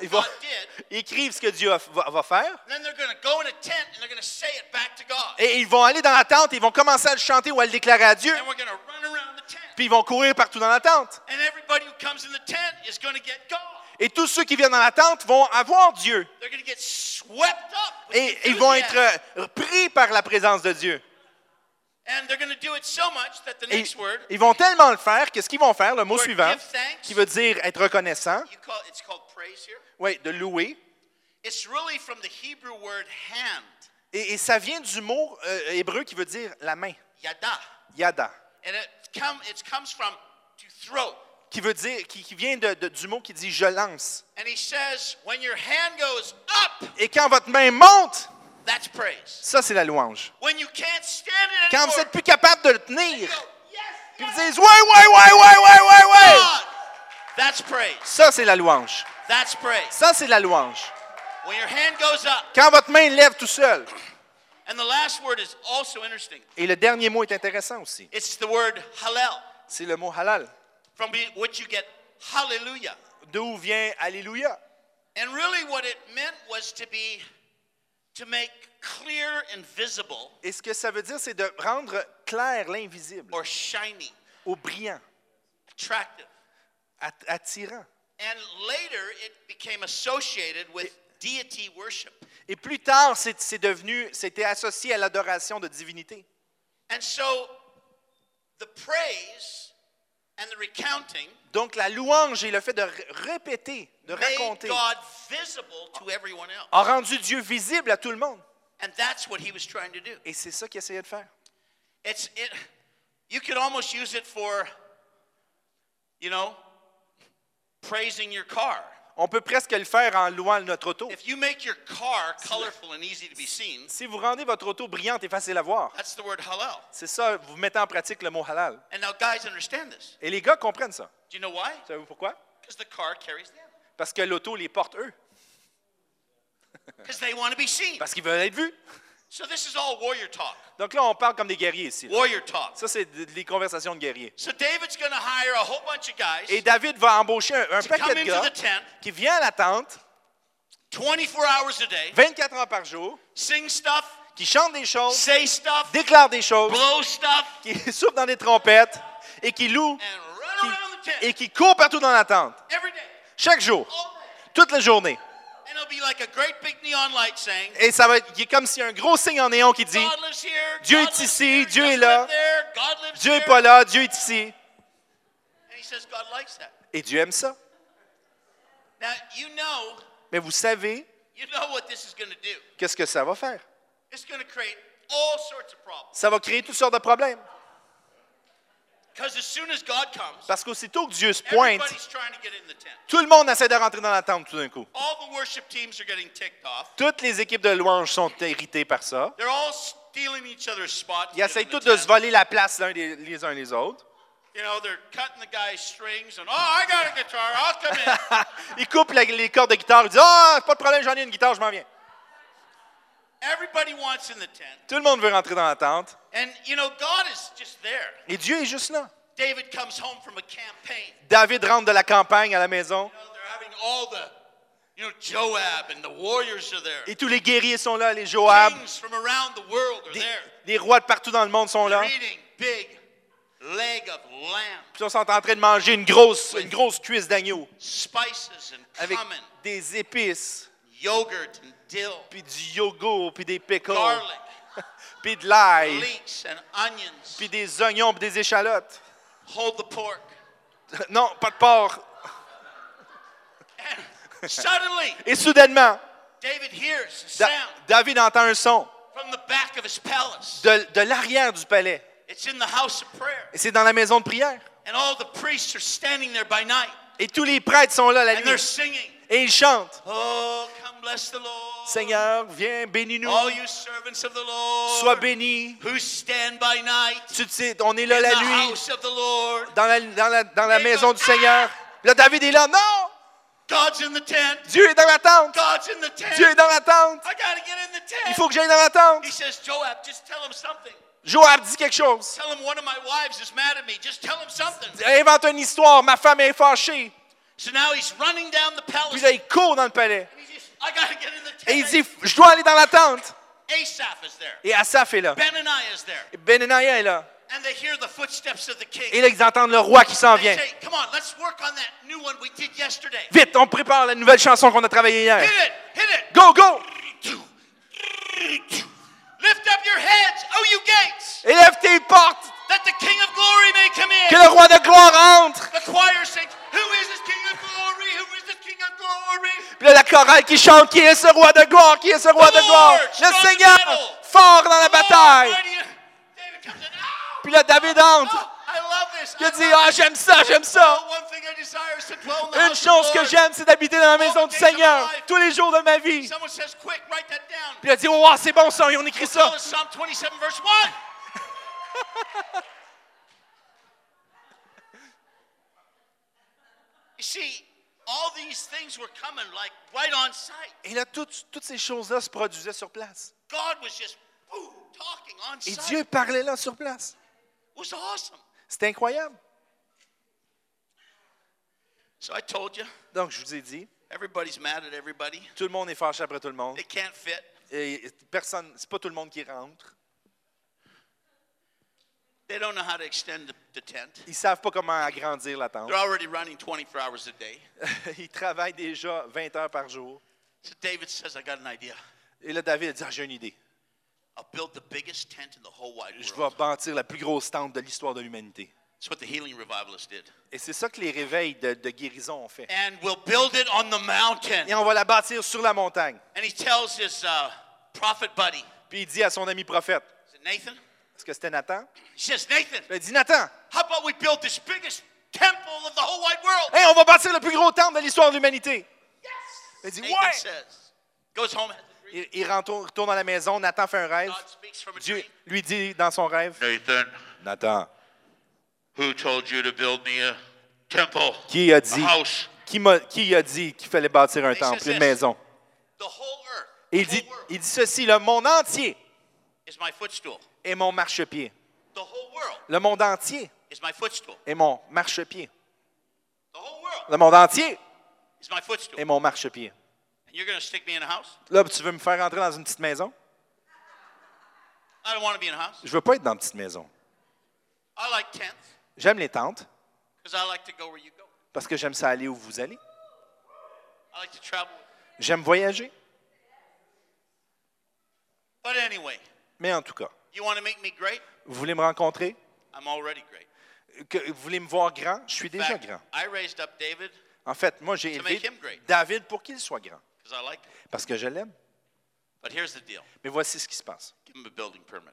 Ils vont écrire ce que Dieu va, faire. then they're going to go in a tent and they're going to say it back to God. Et ils vont aller dans la tente, ils vont commencer à le chanter ou à le déclarer à Dieu. Puis ils vont courir partout dans la tente. And everybody who comes in the tent is going to get God. Et tous ceux qui viennent dans la tente vont avoir Dieu. They're going to get swept up with Et ils vont être pris par la présence de Dieu. Et ils vont tellement le faire que ce qu'ils vont faire, le mot suivant, qui veut dire être reconnaissant, you call, it's called praise here. oui, de louer. It's really from the Hebrew word hand, Et, et ça vient du mot euh, hébreu qui veut dire la main, yada. yada, And it, come, it comes from to throw. qui veut dire, qui, qui vient de- de- du mot qui dit je lance. And he says, when your hand goes up, Et quand votre main monte. Ça c'est la louange. When you can't stand it Quand vous n'êtes plus capable de le tenir, puis vous dites ouais, ouais, ouais, ouais, ouais, ouais, ouais, God. That's praise. ça c'est la louange. That's praise. Ça c'est la louange. When your hand goes up. Quand votre main lève tout seul. And the last word is also interesting. Et le dernier mot est intéressant aussi. It's the word hallel, C'est le mot halal. from be- which you get hallelujah. D'où vient Alléluia? And really, what it meant was to be, to make clear and visible Et ce que ça veut dire, c'est de rendre clair l'invisible, or shiny, au brillant, attractive. at- attirant. And later, it became associated with deity worship. Et plus tard, c'est c'est devenu, c'était associé à l'adoration de divinité. And so, the praise and the recounting Donc la louange et le fait de répéter, de made raconter, God visible to everyone else. a rendu Dieu visible à tout le monde. And that's what he was trying to do. Et c'est ça qu'il essayait de faire. It's it you could almost use it for you know praising your car. On peut presque le faire en louant notre auto. If you make your car colorful and easy to be seen, Si vous rendez votre auto brillante et facile à voir, c'est ça, vous mettez en pratique le mot halal. And now guys understand this. Et les gars comprennent ça. Do you know why? Savez-vous pourquoi? Because the car carries them. Parce que l'auto les porte eux. Because they want to be seen. Parce qu'ils veulent être vus. So this is all warrior talk. Donc là, on parle comme des guerriers ici. là. Warrior talk. Ça, c'est de- des conversations de guerriers. So David's going to hire a whole bunch of guys Et David va embaucher un, un to paquet de into gars the tent qui vient à la tente 24 hours a day, 24 heures par jour, sing stuff, qui chantent des choses, say stuff, déclarent des choses, blow stuff, qui soufflent dans des trompettes et qui louent and run qui- around the tent et qui courent partout dans la tente. every day, Chaque jour, all day. toute la journée. And it'll be like a great big neon light saying, Et ça va il est comme s'il y a un gros signe en néon qui dit Dieu est ici, Dieu est là. Dieu n'est pas là, Dieu est ici. And he says God likes that. Et Dieu aime ça. Now, you know, Mais vous savez you know what this is going to do. qu'est-ce que ça va faire? It's going to create all sorts of problems. Ça va créer toutes sortes de problèmes. Because as soon as God comes, Parce qu'aussitôt que Dieu se pointe, everybody's trying to get in the tent. tout le monde essaie de rentrer dans la tente tout d'un coup. All the worship teams are getting ticked off. Toutes les équipes de louange sont irritées par ça. They're all stealing each other's spots. to Ils essayent tous de se voler la place l'un des, les uns les autres. You know, they're cutting the guy's strings and, oh, I got a guitar, I'll come in. Ils coupent la- les cordes de guitare. Ils disent Ah, pas de problème, j'en ai une guitare, je m'en viens. Everybody wants in the tent. Tout le monde veut rentrer dans la tente. And, you know, God is just there. Et Dieu est juste là. David comes home from a campaign. David rentre de la campagne à la maison. You know, they're having all the, you know, Joab and the warriors are there. Et tous les guerriers sont là, les Joab. Kings from around the world are Des, rois de partout dans le monde sont là. They're eating big leg of lamb, Puis ils sont en train de manger une grosse, une grosse cuisse d'agneau spices and avec des épices, yogurt and dill, puis du yogourt, puis des garlic, puis de l'ail, and puis des oignons, puis des échalotes. Hold the pork. Non, pas de porc. Suddenly, Et soudainement, David hears a Da- sound David entend un son from the back of his palace. de, de l'arrière du palais. It's in the house of prayer. Et c'est dans la maison de prière. And all the priests are standing there by night. Et tous les prêtres sont là la And they're nuit. singing, Et ils chantent. Oh, bless the Lord. Seigneur, viens, bénis-nous. All you servants of the Lord. Sois béni. Who stand by night Tu sais, on est là in la the nuit, house of the Lord. dans la, dans la, dans la maison du Seigneur. Là, David est là. Non! God's in the tent. Dieu est dans la tente. God's in the tent. Dieu est dans la tente. I gotta get in the tent. Il faut que j'aille dans la tente. He says, Joab, just tell him something. Joab dit quelque chose. Tell him one of my wives is mad at me. Just tell him something. Invente une histoire. Ma femme est fâchée. So now he's running down the Puis palace. là, il court dans le palais. And I gotta get in the tent. Et il dit, je dois aller dans la tente. Asaph is there. Et Asaph est là. Benaniah is there. Et Benaniah est là. And they hear the footsteps of the king. Et là, ils entendent le roi qui s'en vient. say, come on, let's work on that new one we did yesterday. Vite, on prépare la nouvelle chanson qu'on a travaillée hier. Hit it, hit it. Go, go! Lift up your heads, O you gates, Élève tes portes, that the King of glory may come que in. le roi de gloire entre. The choir sings, Who is this King of glory? Who is this King of glory? Puis là, la chorale qui chante, qui est ce roi de gloire, qui est ce roi de gloire? Le Seigneur, fort dans la bataille. Puis là, David entre. oh. Il dit, ah, j'aime ça, j'aime ça. Une chose que j'aime, c'est d'habiter dans la maison du Seigneur tous les jours de ma vie. Puis il a dit, oh, c'est bon ça, et on écrit ça. us Psalm 27, verse 1. you see, all these things were coming like right on sight. Et là, toutes, toutes ces choses-là se produisaient sur place. God was just boom, talking on Et. Dieu parlait là sur place. It was awesome. C'était incroyable. So I told you, Donc, je vous ai dit, everybody's mad at everybody. tout le monde est fâché après tout le monde. They can't fit. Et personne, c'est pas tout le monde qui rentre. They don't know how to extend the, the tent. Ils savent pas comment agrandir la tente. They're already running 24 hours a day. Ils travaillent déjà 20 heures par jour. So David says, I got an idea. Et là, David a dit, ah, j'ai une idée. I'll build the biggest tent in the whole wide Je world. vais bâtir la plus grosse tente de l'histoire de l'humanité. That's what the healing revivalists did. Et c'est ça que les réveils de, de guérison ont fait. And we'll build it on the mountain. Et on va la bâtir sur la montagne. And he tells his uh, prophet buddy, Puis il dit à son ami prophète, is it Nathan? Est-ce que c'était Nathan? He says, Nathan, Il dit, Nathan, how about we build this biggest temple of the whole wide world? hey, on va bâtir le plus gros temple de l'histoire de l'humanité. Il dit, Nathan ouais. says, goes home, has a dream. Il, il rentre- retourne à la maison, Nathan fait un rêve. Dieu lui dit dans son rêve, Nathan, Nathan, who told you to build me a temple, qui a a dit, house? qui, m'a- qui a dit qu'il fallait bâtir un temple, une maison? The whole earth, Et il dit, whole world il dit ceci, le monde entier is my footstool. Est mon marchepied. The whole world Le monde entier is my footstool. est mon marchepied. The whole world Le monde entier is my footstool. est mon marchepied. And you're going to stick me in a house? Là, tu veux me faire entrer dans une petite maison? I don't want to be in a house. Je veux pas être dans une petite maison. I like tents J'aime les tentes because I like to go where you go. parce que j'aime ça aller où vous allez. I like to travel. J'aime voyager. But anyway, Mais en tout cas, you want to make me great? vous voulez me rencontrer? I'm already great. Que, vous voulez me voir grand? Je suis déjà fact, grand. I raised up David En fait, moi, j'ai To élevé. David pour qu'il soit grand. because I like him. Parce que je l'aime. But here's the deal Mais voici ce qui se passe. give him a building permit.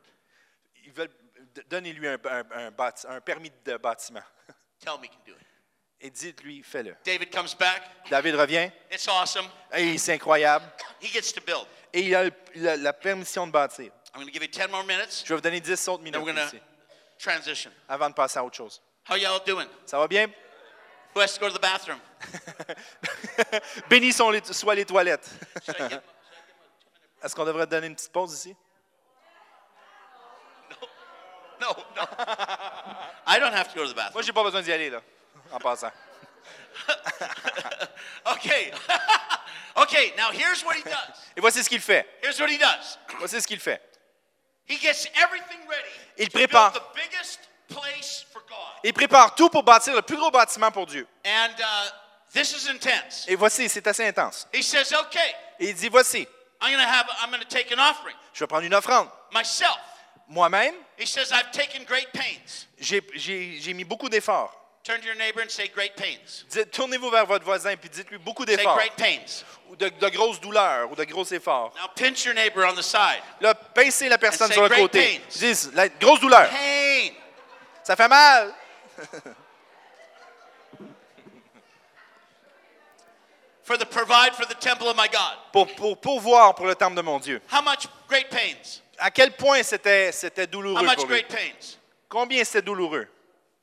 Ils veulent d- donnez-lui un, un- un bâti- un permis de bâtiment. Tell him he can do it. Et dites-lui, fais-le. David comes back. David revient. It's awesome. Et c'est incroyable. He gets to build. Et il a la permission de bâtir. I'm to give you 10 more minutes. Je vais vous donner 10 autres Then minutes we're going ici, transition. avant de passer à autre chose. How y'all doing? Ça va bien? Who has to go to the bathroom? Bénis sont les, soient les toilettes. Should I Est-ce qu'on devrait donner une petite pause ici? no, no. I don't have to go to the Moi, bathroom. j'ai pas besoin d'y aller, là, en passant. Okay. okay, now here's what he does. Et voici ce qu'il fait. Here's what he does. Voici ce qu'il fait. He gets everything ready Il prépare. the biggest place for God. Il prépare tout pour bâtir le plus gros bâtiment pour Dieu. And uh, this is intense. Et voici, c'est assez intense. He says, okay, Et il dit, voici, I'm going to have, I'm going to take an offering Je vais prendre une offrande. Moi-même, He says, I've taken great pains. j'ai- j'ai j'ai mis beaucoup d'efforts. Turn to your neighbor and say, great pains. Dites- Tournez-vous vers votre voisin et dites-lui beaucoup Say, d'efforts. great pains. Ou de, de grosses douleurs ou de gros efforts. Now pinch your neighbor on the side. Là, pincez la personne sur le "Great côté. pains." Dis, la grosse douleur. Pain. Ça fait mal. For the provide for the temple of my God. Pour, pour pourvoir pour le temple de mon Dieu. How much great pains? À quel point c'était c'était How douloureux much pour lui? great pains? Combien c'était douloureux?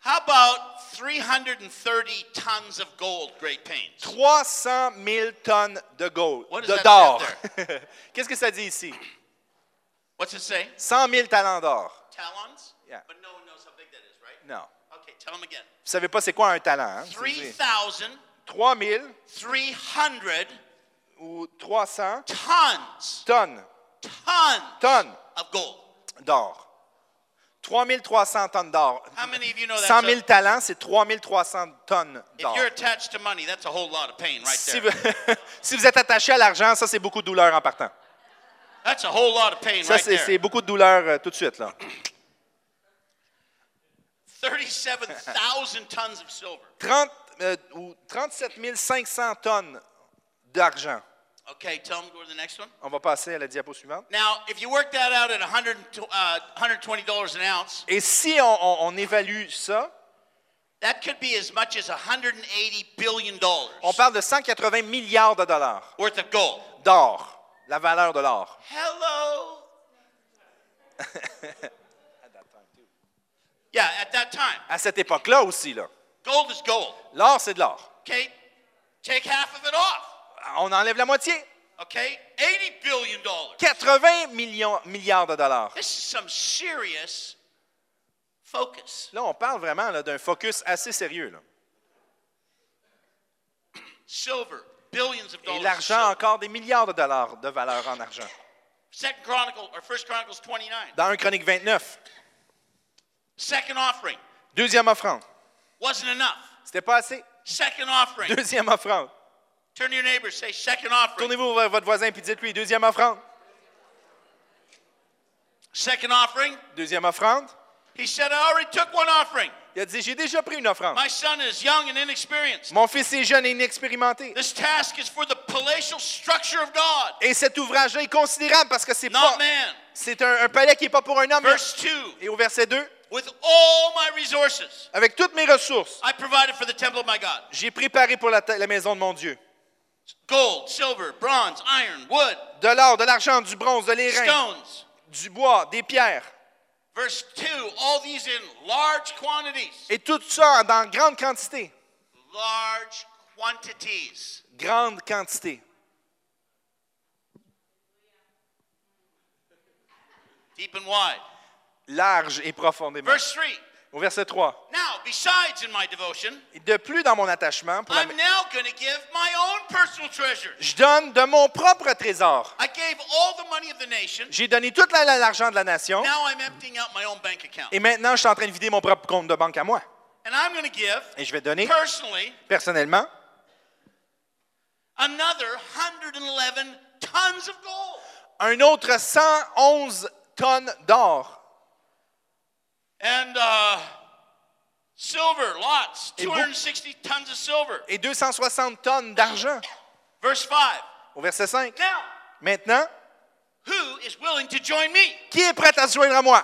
How about 330 tons of gold great pains? 300 000 tonnes de gold, What does de that d'or. say Qu'est-ce que ça dit ici? What's it say? 100 000 talents d'or. Talons? Yeah. But no one knows how big that is, right? Non. Okay, tell them again. Vous savez pas c'est quoi un talent, hein? 3,300 3 000 ou 300 tons, tonnes, tons tonnes of gold. d'or. 3 300 tonnes d'or. How many of you know that's 100 000 a- talents, c'est 3 300 tonnes if d'or. you're attached to money, that's a whole lot of pain right Si vous, si vous êtes attaché à l'argent, ça, c'est beaucoup de douleur en partant. That's a whole lot of pain Ça, right c'est beaucoup de douleur euh, tout de suite. Là. 37,000 tons of silver. 30, euh, ou 37 500 tonnes d'argent. Okay, tell them go to the next one. On va passer à la diapo suivante. Now, if you work that out at 100, uh, $120 an ounce, Et si on, on- on évalue ça, that could be as much as 180 billion dollars on parle de 180 milliards de dollars worth of gold. d'or, la valeur de l'or. Hello. yeah, at that time, À cette époque-là aussi, là. gold is gold. l'or, c'est de l'or. Okay, take half of it off. On enlève la moitié. Okay, 80 billion dollars. 80 millions, milliards de dollars. This is some serious focus. Là, on parle vraiment d'un focus assez sérieux. là. Silver, billions of Et dollars. of l'argent, encore des milliards de dollars de valeur en argent. Second Chronicle or First Chronicles 29. Dans 1 Chronique 29, Second offering deuxième offrande. wasn't enough. C'était pas assez. Second offering. Deuxième offrande. Tournez-vous vers votre voisin et dites-lui, deuxième offrande. Second offering. Deuxième offrande. He said, I already took one offering. Il a dit, j'ai déjà pris une offrande. My son is young and inexperienced. Mon fils est jeune et inexpérimenté. This task is for the palatial structure of God, Et cet ouvrage-là est considérable parce que c'est pas, c'est un, un palais qui n'est pas pour un homme. Verse 2 Et au verset 2, With all my resources, avec toutes mes ressources, I provided for the temple of my God j'ai préparé pour la maison de mon Dieu. Gold, silver, bronze, iron, wood, De l'or, de l'argent, du bronze, de l'airain, stones. du bois, des pierres. Verse 2 all these in large quantities. Et tout ça dans grande quantité. Large quantities. Grande quantité. Deep and wide. Large et profondément. Verse 3 Au verset 3. Now, besides in my devotion, de plus dans mon attachement, pour la- I'm now going to give my own personal treasures. je donne de mon propre trésor. I gave all the money of the nation. J'ai donné tout la- la- l'argent de la nation. Now I'm emptying out my own bank account. Et maintenant, je suis en train de vider mon propre compte de banque à moi. And I'm going to give, Et je vais donner, personally, personnellement, another 111 tons of gold. un autre 111 tonnes d'or. And uh, silver, lots, Et vous- 260 tons of silver. et 260 tonnes d'argent. Verse 5. Au verset 5. Now, Maintenant, who is willing to join me? qui est prêt à se joindre à moi?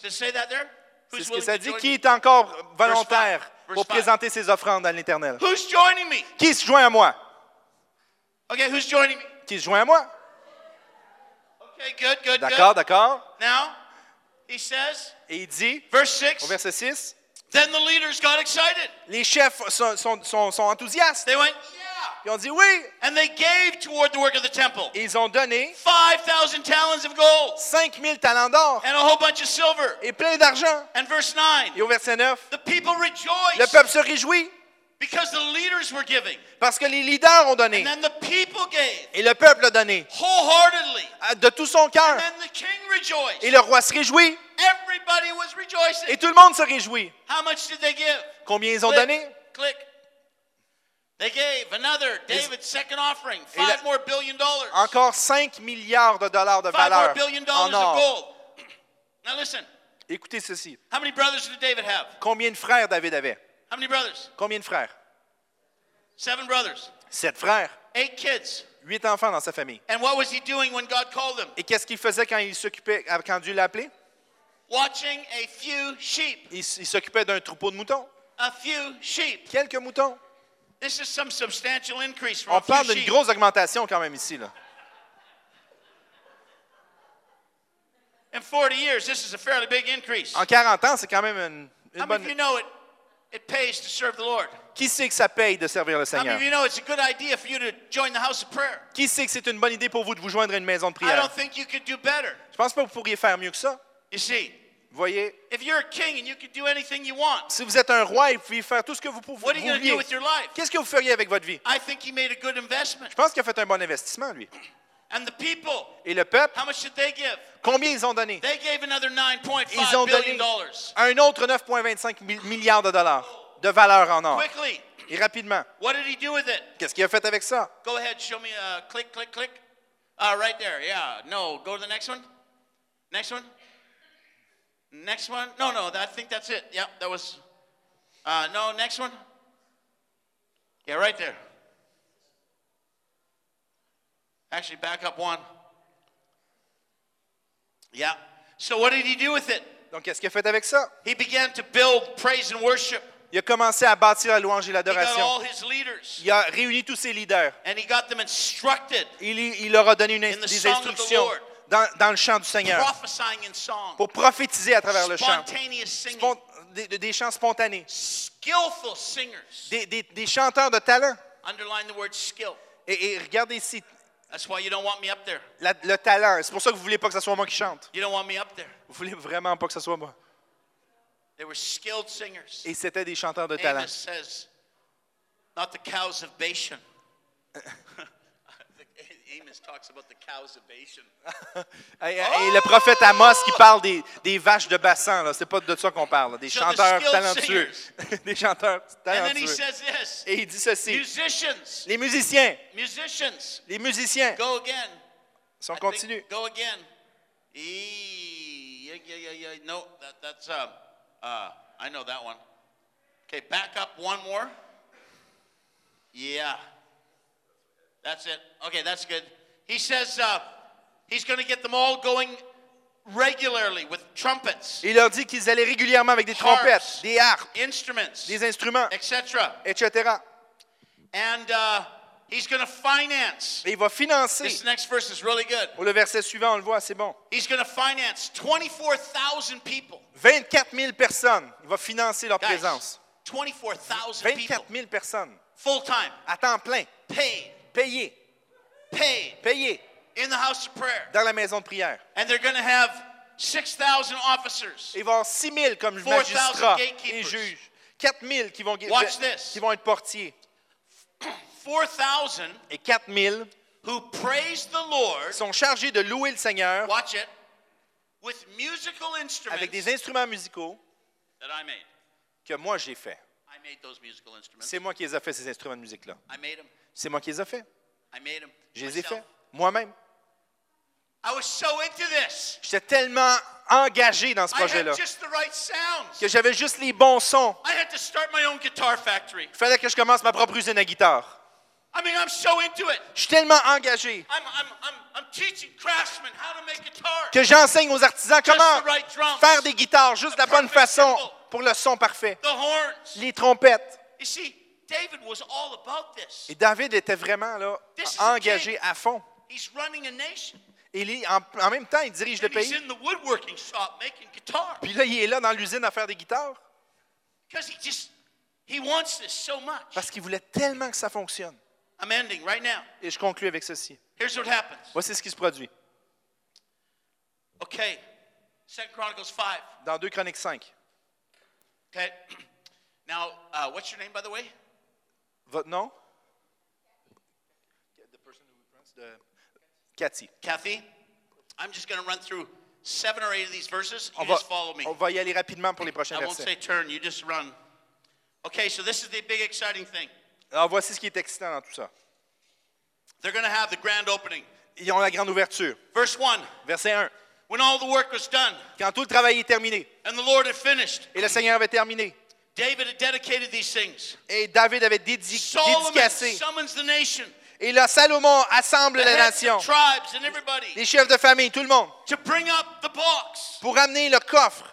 Does it say that there? C'est ce que ça dit. Qui est encore volontaire pour présenter ses offrandes à l'Éternel? Who's joining me? Qui se joint à moi? Okay, who's joining me? Qui se joint à moi? Okay, good, good, D'accord, d'accord. Now, he says, Et il dit, verse au 6, verset 6, then the leaders got excited. les chefs sont, sont- sont- sont enthousiastes. They went, yeah. Ils ont dit oui. And they gave toward the work of the temple Et ils ont donné 5,000 talents of gold 5000 talents d'or and a whole bunch of silver. et plein d'argent. And verse 9, Et au verset 9, the people le rejoiced peuple se réjouit because the leaders were giving. parce que les leaders ont donné. And then the people gave Et le peuple a donné wholeheartedly. de tout son cœur. And then the king rejoiced. Et le roi se réjouit. Everybody was rejoicing. Et tout le monde se réjouit. How much did they give? Combien ils ont Click, donné? Click. They gave another David's second offering, la- five more billion dollars. Encore 5 milliards de dollars de Five more valeur billion en dollars of or. gold. Now listen, Écoutez ceci. how many brothers did David have? Combien de frères David avait? How many brothers? Combien de frères? Seven brothers, Sept frères. eight kids. Huit enfants dans sa famille. And what was he doing when God called him? Et qu'est-ce qu'il faisait quand il s'occupait, quand Dieu l'a appelé? Watching a few sheep. Il, s'occupait d'un troupeau de moutons. A few sheep. Quelques moutons. This is some substantial increase from On a parle d'une grosse augmentation quand même ici. Là. In 40 years, this is a fairly big increase. En 40 ans, c'est quand même une, une How many bonne... of you know it, it pays to serve the Lord? Qui sait que ça paye de servir le Seigneur? of you know it's a good idea for you to join the house of prayer? Qui sait que c'est une bonne idée pour vous de vous joindre à une maison de I prière? don't think you could do better. Je pense pas que vous pourriez faire mieux que ça. You see, voyez, if you're a king and you could do anything you want, si vous êtes un roi et vous pouvez faire tout ce que vous pouvez, what are you going to do vouliez, with your life? qu'est-ce que vous feriez avec votre vie? I think he made a good investment. Je pense qu'il a fait un bon investissement, lui. And the people, Et le peuple, how much did they give? combien ils ont donné? They gave another Ils ont 9.5 donné billion dollars. un autre 9,25 mi- milliards de dollars de valeur en or. Quickly, Et rapidement, what did he do with it? qu'est-ce qu'il a fait avec ça? Go ahead, show me a click, click, click. Uh, right there, yeah. No, go to the next one. Next one. Next one. No, no, I think that's it. Yep, that was. Uh, no, next one. Yeah, right there. Actually, back up one. Yeah. So, what did he do with it? Donc, qu'est-ce qu'il a fait avec ça? He began to build praise and worship. Il a commencé à bâtir la louange et l'adoration. all his leaders, Il a réuni tous ses leaders. and he got them instructed, Il, il leur a donné une- In the des song of the instructions Lord. Dans, dans le chant du Seigneur pour prophétiser à travers le chant. des, des chants spontanés. skillful singers. Des, des- des chanteurs de talent. Underline the word skill. Et, et regardez ici, That's why you don't want me up there. la- le talent. C'est pour ça que vous voulez pas que ce soit moi qui chante. You don't want me up there. Vous voulez vraiment pas que ce soit moi. They were skilled singers. Et c'était des chanteurs de talent. Not the cows of Bashan. Amos talks about the cows of Bashan. Et, et le prophète Amos qui parle des, des vaches de bassin, là, c'est pas de ça qu'on parle, là. des So chanteurs talentueux. des chanteurs And then he talentueux. says this Et il dit ceci, musicians, les musiciens, musicians, les musiciens, go again. si on I think- continue, Go again. Eee, yeah, yeah, yeah, yeah. No, that, that's, um, uh, I know that one. Okay, back up one more. Yeah. That's it. Okay, that's good. He says uh, he's going to get them all going regularly with trumpets, il leur dit qu'ils allaient régulièrement avec des trompettes, des harpes, instruments, des instruments, etc. etc. And uh, he's going to finance. Et il va financer. This next verse is really good. Pour le verset suivant, on le voit, c'est bon. He's going to finance 24,000 people. 24 000 personnes. Il va financer leur Guys, présence. 24,000 24 people, 000 personnes. full time, À temps plein. paid, Payés. paid Payés. in the house of prayer. Dans la maison de prière. And they're going to have 6,000 officers. Il va y avoir 6 000 comme 4,000 magistrats et juges. 4 000 qui vont, Watch this. qui vont être portiers. 4,000 Et 4 000 who praise the Lord, sont chargés de louer le Seigneur watch it, with musical instruments avec des instruments musicaux that I made. que moi j'ai fait. C'est moi qui les ai fait, ces instruments de. I made them. C'est moi qui les ai fait. I made them. Je les ai fait moi-même. I was so into this. J'étais tellement engagé dans ce projet-là que j'avais juste les bons sons. I had to start my own guitar factory. Il fallait que je commence ma propre usine à guitare. I mean, I'm so into it. Je suis tellement engagé I'm, I'm, I'm, I'm teaching craftsmen how to make guitars. que j'enseigne aux artisans comment faire des guitares juste de la bonne façon pour le son parfait. The horns. Les trompettes. You see, David was all about this. Et David était vraiment là, engagé à fond. He's running a nation. Et lui, en, en même temps, il dirige le pays. in the woodworking shop making guitars. Puis là, il est là dans l'usine à faire des guitares Because he just, he wants this so much. parce qu'il voulait tellement que ça fonctionne. I'm ending right now. Et je conclue avec ceci. Here's what happens. Voici ce qui se produit. Okay, Second Chronicles 5. Dans 2 Chroniques 5, Okay. Now, uh, what's your name, by the way? Votre nom? De- Cathy. Kathy. I'm just going to run through seven or eight of these verses. You On va, just follow me. on va y aller rapidement pour les prochains I won't versets. say turn, you just run. Okay, so this is the big exciting thing. Alors voici ce qui est excitant dans tout ça. They're going to have the grand opening. Ils ont la grande ouverture. Verse 1 Verset 1. When all the work was done Quand tout le travail est terminé and the Lord had finished, et le Seigneur avait terminé David had dedicated these things. et David avait dédi- Solomon dédicacé. summons the nation, et là Salomon assemble the la heads nation, of tribes and everybody, les chefs de famille, tout le monde, to bring up the box. Pour amener le coffre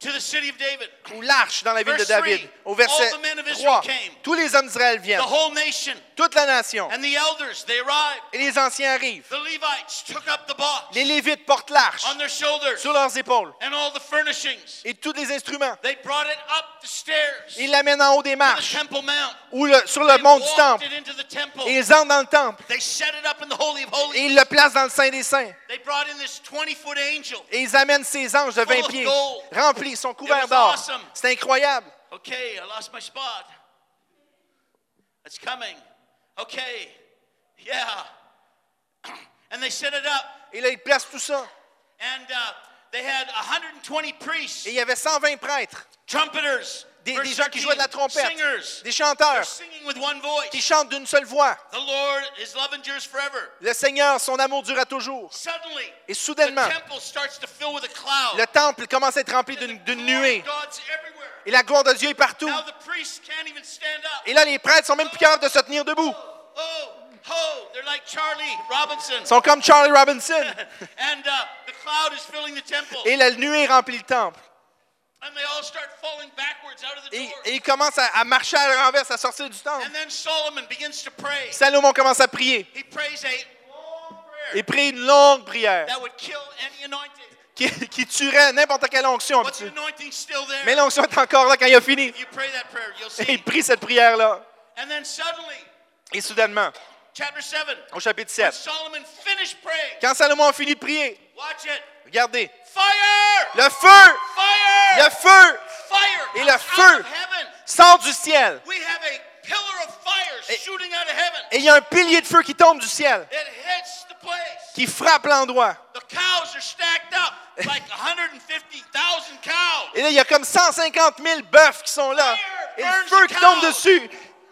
to the city of David. ou l'arche dans la ville de David. Au verset all the men of Israel 3, came. tous les hommes d'Israël The viennent, whole nation toute la nation, and the elders, they arrived. et les anciens arrivent. The Levites took up the box Les Lévites portent l'arche on their shoulders sur leurs épaules and all the furnishings. et tous les instruments. They brought it up the stairs Ils l'amènent en haut des marches Temple Mount. ou le- sur le They mont du temple. it into the temple. Et ils entrent dans le temple They set it up in the Holy of Holies. et ils le placent dans le Saint des Saints. They brought in this 20-foot angel. Et ils amènent ces anges de 20 Full of pieds, gold. Remplis, ils sont couverts d'or. awesome. C'est incroyable. Okay, I lost my spot. It's coming. Okay, yeah. And they set it up, Et là, ils placent tout ça. and uh, they had 120 priests, Et il y avait 120 prêtres, trumpeters, des, gens qui 13, jouaient de la trompette, singers. des chanteurs qui chantent d'une seule voix. The Lord, His love endures forever. Le Seigneur, son amour dure à toujours. Suddenly, Et the soudainement, temple starts to fill with a cloud. le temple commence à être rempli d'une nuée. Et la gloire de Dieu est partout. Now the priests can't even stand up. Et là, les prêtres sont même plus capables de se tenir debout. Oh, ho! They're like Charlie Robinson. Ils sont comme Charlie Robinson. and uh, the cloud is filling the temple. Et la nuée remplit le temple. Et, door. et ils commencent à, à marcher à la renverse, à sortir du temple. And then Solomon begins to pray. Salomon commence à prier. He prays a long prayer Il prie une longue prière that would kill any anointing. qui, qui tuerait n'importe quelle onction. But the anointing's still there? Mais l'onction est encore là quand il a fini. If you pray that prayer, you'll Et il prie cette prière-là. And then suddenly, Et soudainement, chapter 7, au chapitre when 7, Solomon finished praying, quand Salomon a fini de prier, watch it. regardez, Fire! le feu, Fire! le feu Fire! Et le feu sort du ciel. We have a pillar of fire Et- shooting out of heaven. Et il y a un pilier de feu qui tombe du ciel, It hits the place. qui frappe l'endroit. The cows are stacked up like 150,000 cows. Et là, il y a comme 150 000 bœufs qui sont là. Et le feu qui tombe dessus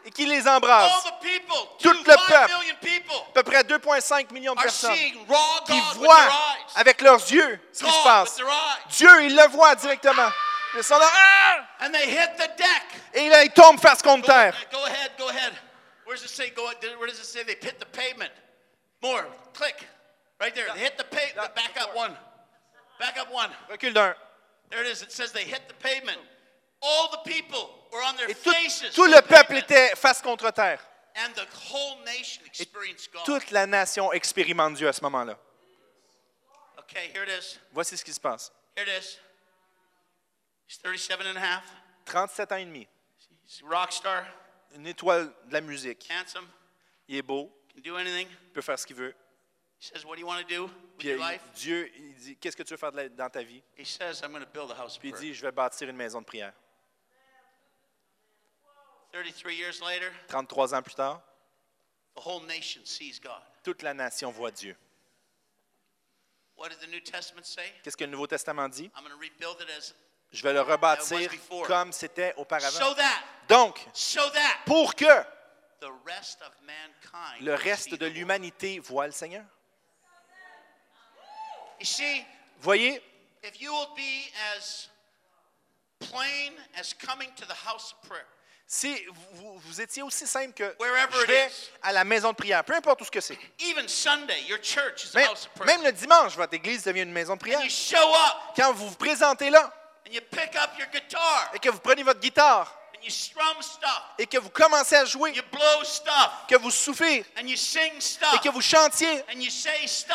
et qui les people, Tout le peuple. À peu près 2,5 millions de personnes qui voient avec leurs yeux ce qui se passe. Dieu, il le voit directement. Ils sont là, Ah! And they hit the deck. et là, ils tombent face contre terre. go ahead, go ahead. Where does it say? Go. Where does it say they hit the pavement? More. Click. Right there. They hit the pavement. Back up one. Back up one. Recule d'un. There it is. It says they hit the pavement. All the people were on their Et tout, faces. tout to le peuple était face contre terre. And the whole nation experienced God. Toute la nation expérimente Dieu à ce moment-là. Okay, here it is. Voici ce qui se passe. Here it is. He's 37 and a half. 37 ans et demi. He's a rock star, Une étoile de la musique. handsome, Il est beau. can do anything. Il peut faire ce qu'il veut. He says, What do you want to do with Puis your life? Dieu, il dit Qu'est-ce que tu veux faire de la- dans ta vie? He says, I'm going to build a house of Puis il dit Je vais bâtir une maison de prière. 33 years later, 33 ans plus tard, the whole nation sees God. toute la nation voit Dieu. What did the New Testament say? Qu'est-ce que le Nouveau Testament dit? I'm going to rebuild it as Je vais le rebâtir comme c'était auparavant. Donc, pour que the rest of mankind le reste de l'humanité voit le Seigneur. You see, Voyez, if you will be as plain as coming to the house of prayer, si vous, vous étiez aussi simple que Wherever je vais is. à la maison de prière, peu importe où ce que c'est. even Sunday, your church is a Même, même le dimanche, votre église devient une maison de prière. and you show up. Quand vous vous présentez là. And you pick up your guitar. Et que vous prenez votre guitare. Et que vous commencez à jouer, you blow stuff, que vous sing et que vous chantiez.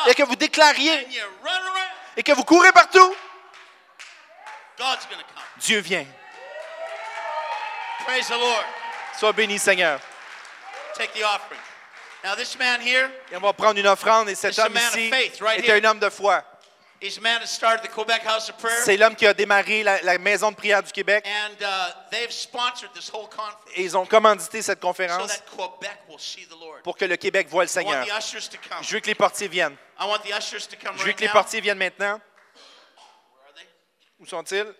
Et que vous déclariez. Et que vous courez partout. Dieu vient. Praise the Lord. Sois béni, Seigneur. Take the offering. Now, this man here, Et on va prendre une offrande et cet homme man of ici faith right est here. un homme de foi. he's a man that started the Quebec House of Prayer, C'est l'homme qui a démarré la, la maison de prière du Québec and uh, they've sponsored this whole conference et ils ont commandité cette so conférence that Quebec will see the Lord. pour que le Québec voie le I want Seigneur. the ushers to come. Je veux que les portiers viennent. I want the ushers to come Je veux right que les now. portiers viennent maintenant. Where are they? Où sont-ils?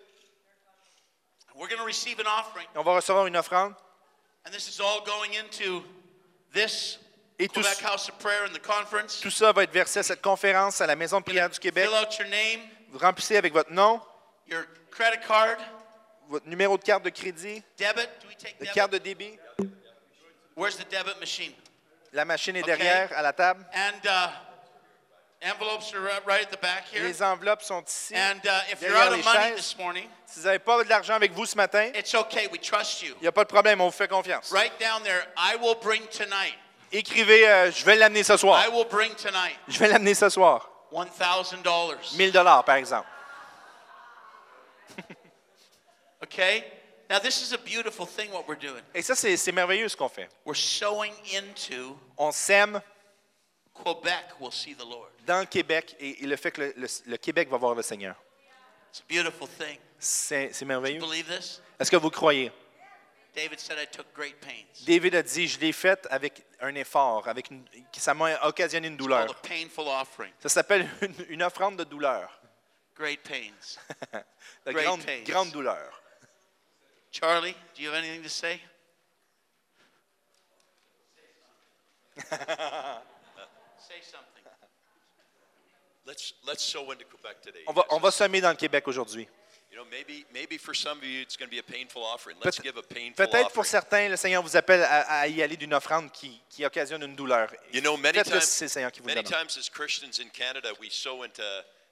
We're going to receive an offering. On va recevoir une offrande. And this is all going into this Et tout, Quebec House of Prayer and the conference. tout ça va être versé à cette conférence à la Maison de prière du Québec. Fill out your name, Vous remplissez avec votre nom, your credit card, votre numéro de carte de crédit, debit. Do we take de debit? carte de débit. Where's the debit machine? La machine est Okay. derrière, à la table. And uh, envelopes are right- at the back here. Les enveloppes sont ici. And uh, if you're out of money chaises. this morning, Si vous n'avez pas de l'argent avec vous ce matin, it's okay. We trust you. il n'y a pas de problème, on vous fait confiance. Write down there, I will bring tonight. Écrivez, euh, je vais l'amener ce soir. I will bring tonight Je vais l'amener ce soir. $1,000. 1000 dollars, par exemple. Okay? Now, this is a beautiful thing what we're doing. Et ça, c'est c'est merveilleux ce qu'on fait. We're sowing into On sème Quebec will see the Lord. Dans le Québec et, et le fait que le, le- le Québec va voir le Seigneur. C'est merveilleux. Est-ce que vous croyez? David said, I took great pains. David a dit, je l'ai fait avec un effort, avec une- ça m'a occasionné une douleur. a painful offering. Ça s'appelle une, une offrande de douleur. Great pains. De Great grande, pains. grande douleur. Charlie, do you have anything to say? say something. Let's let's sow into Quebec today. On va, on va semer dans le Québec aujourd'hui. You know, maybe maybe for some of you it's going to be a painful offering. Let's Peut- give a painful Peut-être pour certains, le Seigneur vous appelle à, à y aller d'une offrande qui, qui occasionne une douleur. You know, many Faites-le times, si c'est le Seigneur qui vous le many demande. times as Christians in Canada, we sow into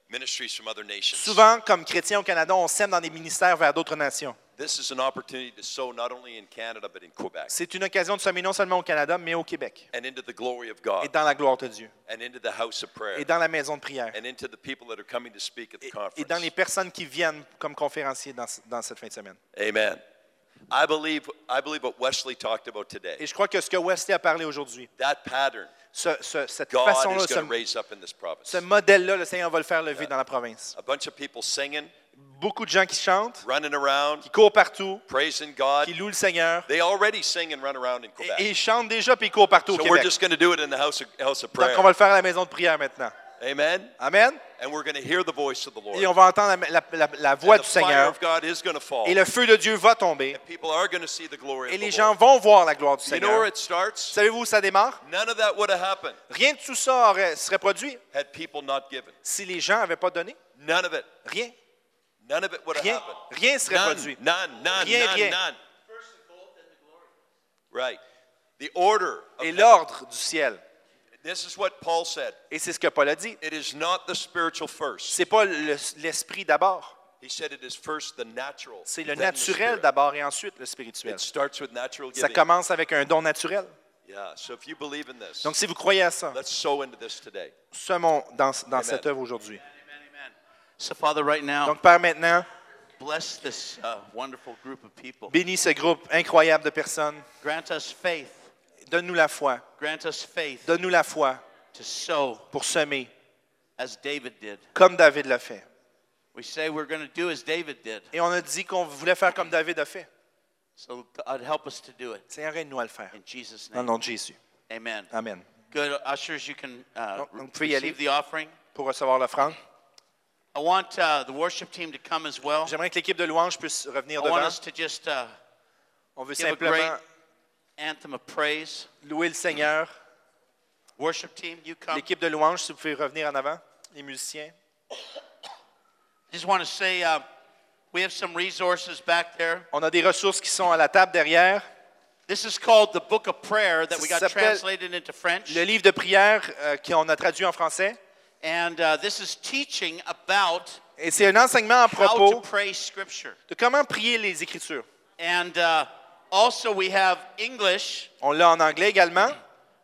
ministries from other nations. Souvent, comme chrétiens au Canada, on sème dans des ministères vers d'autres nations. This is an opportunity to sow not only in Canada but in Quebec C'est une occasion de semer non seulement au Canada, mais au Québec. and into the glory of Et dans la gloire de Dieu. and into the house of prayer Et dans la maison de prière. and into the people that are coming to speak at the Et, conference. et dans les personnes qui viennent comme conférenciers dans, dans cette fin de semaine. Amen. I believe I believe what Wesley talked about today. Et je crois que ce que Wesley a parlé aujourd'hui, That pattern ce- ce- cette God façon-là, is going to ce, raise up in this province. ce modèle-là, le Seigneur va le faire lever dans la province. A bunch of people singing, Beaucoup de gens qui chantent, running around, qui courent partout, praising God. qui louent le Seigneur. They already sing and run around in Quebec. et ils chantent déjà puis ils courent partout au So we're Québec. just going to do it in the house of, house of Donc on va le faire à la maison de prière maintenant. Amen? Amen? And we're going to hear the voice of the Lord. Et on va entendre la, la- la- la voix And du the fire Seigneur. of God is going to fall. Et le feu de Dieu va tomber. People are going to see the glory Et of les the gens Lord. vont voir la gloire du You know where Seigneur. it starts? Savez-vous où ça démarre? None of that would have happened Rien de tout ça aurait- serait produit had people not given. si les gens n'avaient pas donné. None of it. Rien. None of it would have Rien. happened. Rien serait None, produit. none, none, Rien, none, rien. none. Right. The order of Et l'ordre du ciel. This is what Paul said. Et c'est ce que Paul a dit. It is not the spiritual first. C'est pas le- l'esprit d'abord. He said it is first the natural. C'est le naturel d'abord et ensuite le spirituel. It starts with natural Ça giving. commence avec un don naturel. Yeah. So if you believe in this, Donc si vous croyez à ça, let's sow into this today. semons dans, dans cette œuvre aujourd'hui. Amen, amen. So, Father, right now, Donc Père, maintenant, bless this uh, wonderful group of people. bénis ce groupe incroyable de personnes. Grant us faith. Donne-nous la foi. Grant us faith Donne-nous la foi to sow pour semer, as David did. comme David l'a fait. We say we're going to do as David did. Et on a dit qu'on voulait faire comme David a fait. So, God, help us to do it. Seigneur, aide-nous à le faire. In Jesus' Dans le name. nom de Jésus. Amen. Amen. Good. Ushers, you can uh, Donc, re- vous pouvez y aller. receive the offering. Pour recevoir l'offrande. I want uh, the worship team to come as well. J'aimerais que l'équipe de louange puisse I revenir want devant. us to just uh, On veut give a simplement great anthem of praise. louer le Seigneur. Worship team, you come. L'équipe de louange, si vous pouvez revenir en avant. Les musiciens. Just want to say uh, we have some resources back there. On a des ressources qui sont à la table derrière. This is called the Book of Prayer that we Ça got s'appelle translated into French. Le livre de prière euh, qu'on a traduit en français. And uh, this is teaching about Et c'est un enseignement à how to propos pray Scripture. de comment prier les Écritures. And uh, also we have English, On l'a en anglais également.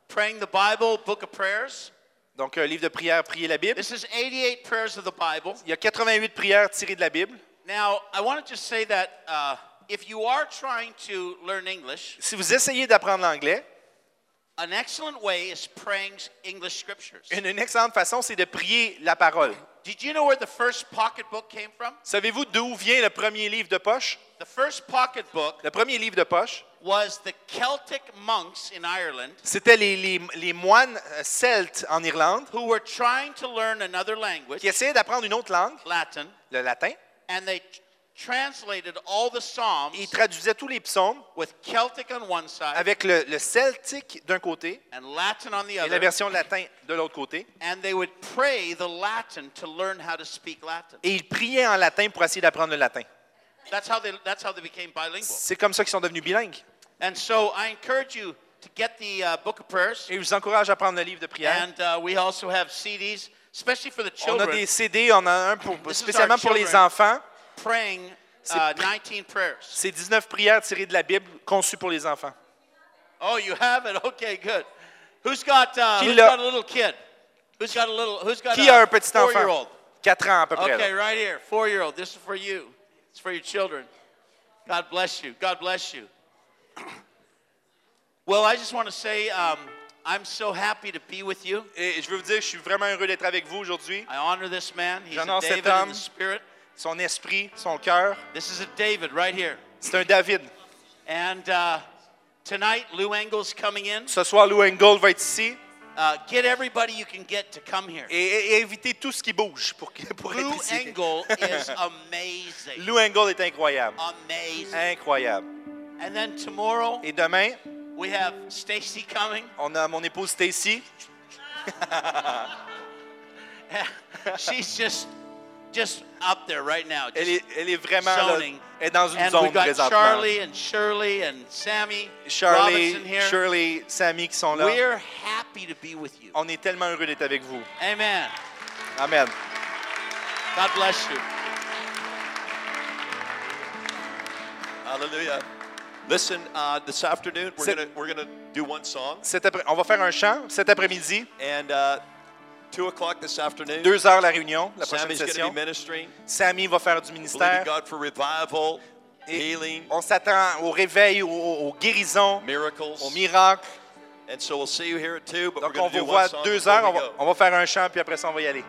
Praying the Bible, Book of Prayers. Donc, un livre de prière, prier la Bible. This is 88 prayers of the Bible. Il y a 88 prières tirées de la Bible. Now, I want to just say that uh, if you are trying to learn English, Si vous essayez d'apprendre l'anglais, an excellent way is praying English scriptures. une, une excellente façon, c'est de prier la parole. Did you know where the first pocketbook came from? Savez-vous d'où vient le premier livre de poche? The first pocketbook Le premier livre de poche, was the Celtic monks in Ireland c'était les, les- les moines euh, celtes en Irlande who were trying to learn another language, qui essayaient d'apprendre une autre langue, Latin, le latin, and they translated all the Psalms Il traduisait tous les psaumes with Celtic on one side avec le, le celtique d'un côté and Latin on the et la version latin de l'autre côté. And they would pray the Latin to learn how to speak Latin. Et il priait en latin pour essayer d'apprendre le latin. That's how they, that's how they became bilingual. C'est comme ça qu'ils sont devenus bilingues. And so I encourage you to get the uh, book of prayers. Et je vous encourage à prendre le livre de prière. And uh, we also have CDs, especially for the On a des CD, on a un pour- spécialement our pour les enfants. Praying uh, C'est- 19 prayers. C'est 19 prières tirées de la Bible conçues pour les enfants. Oh, you have it? Okay, good. Who's got, uh, Qui who's got a little kid? Who's got a little, who's got Qui a a un petit four-year-old? enfant? 4 ans à peu près. Okay, là. right here, four-year-old. This is for you. It's for your children. God bless you. God bless you. well, I just want to say um, I'm so happy to be with you. Et je veux vous dire, je suis vraiment heureux d'être avec vous aujourd'hui. I honor this man. He's J'honore cet David in homme. the spirit. Son esprit, son cœur. This is a David right here. C'est un David. And uh, tonight, Lou Engel's coming in. Ce soir, Lou Engold va être ici. Uh, get everybody you can get to come here. Et, et- et tout ce qui bouge pour, pour Lou être ici. Engel is amazing. Lou Engold est incroyable. Amazing. Incroyable. And then tomorrow, Et demain, we have Stacy coming. on a mon épouse Stacy. She's just just up there right now. Elle just est, elle est vraiment là, elle est dans une And zone we've got présentement. Charlie and Shirley and Sammy Charlie, Robinson here. Shirley, Sammy qui sont là. We're happy to be with you. On est tellement heureux d'être avec vous. Amen. Amen. God bless you. Hallelujah. Listen, uh, this afternoon we're gonna we're gonna do one song, Cet après- on va faire un chant cet après-midi. and uh, two o'clock this afternoon. Deux heures la réunion, la prochaine Sammy's session. be ministering, Sammy va faire du ministère. God for revival, Et healing, on s'attend au réveil, aux, aux guérisons, miracles. aux miracles. And so we'll see you here at two. But Donc we're on vous voit deux heures, va, on va faire un chant, puis après ça, on va y aller.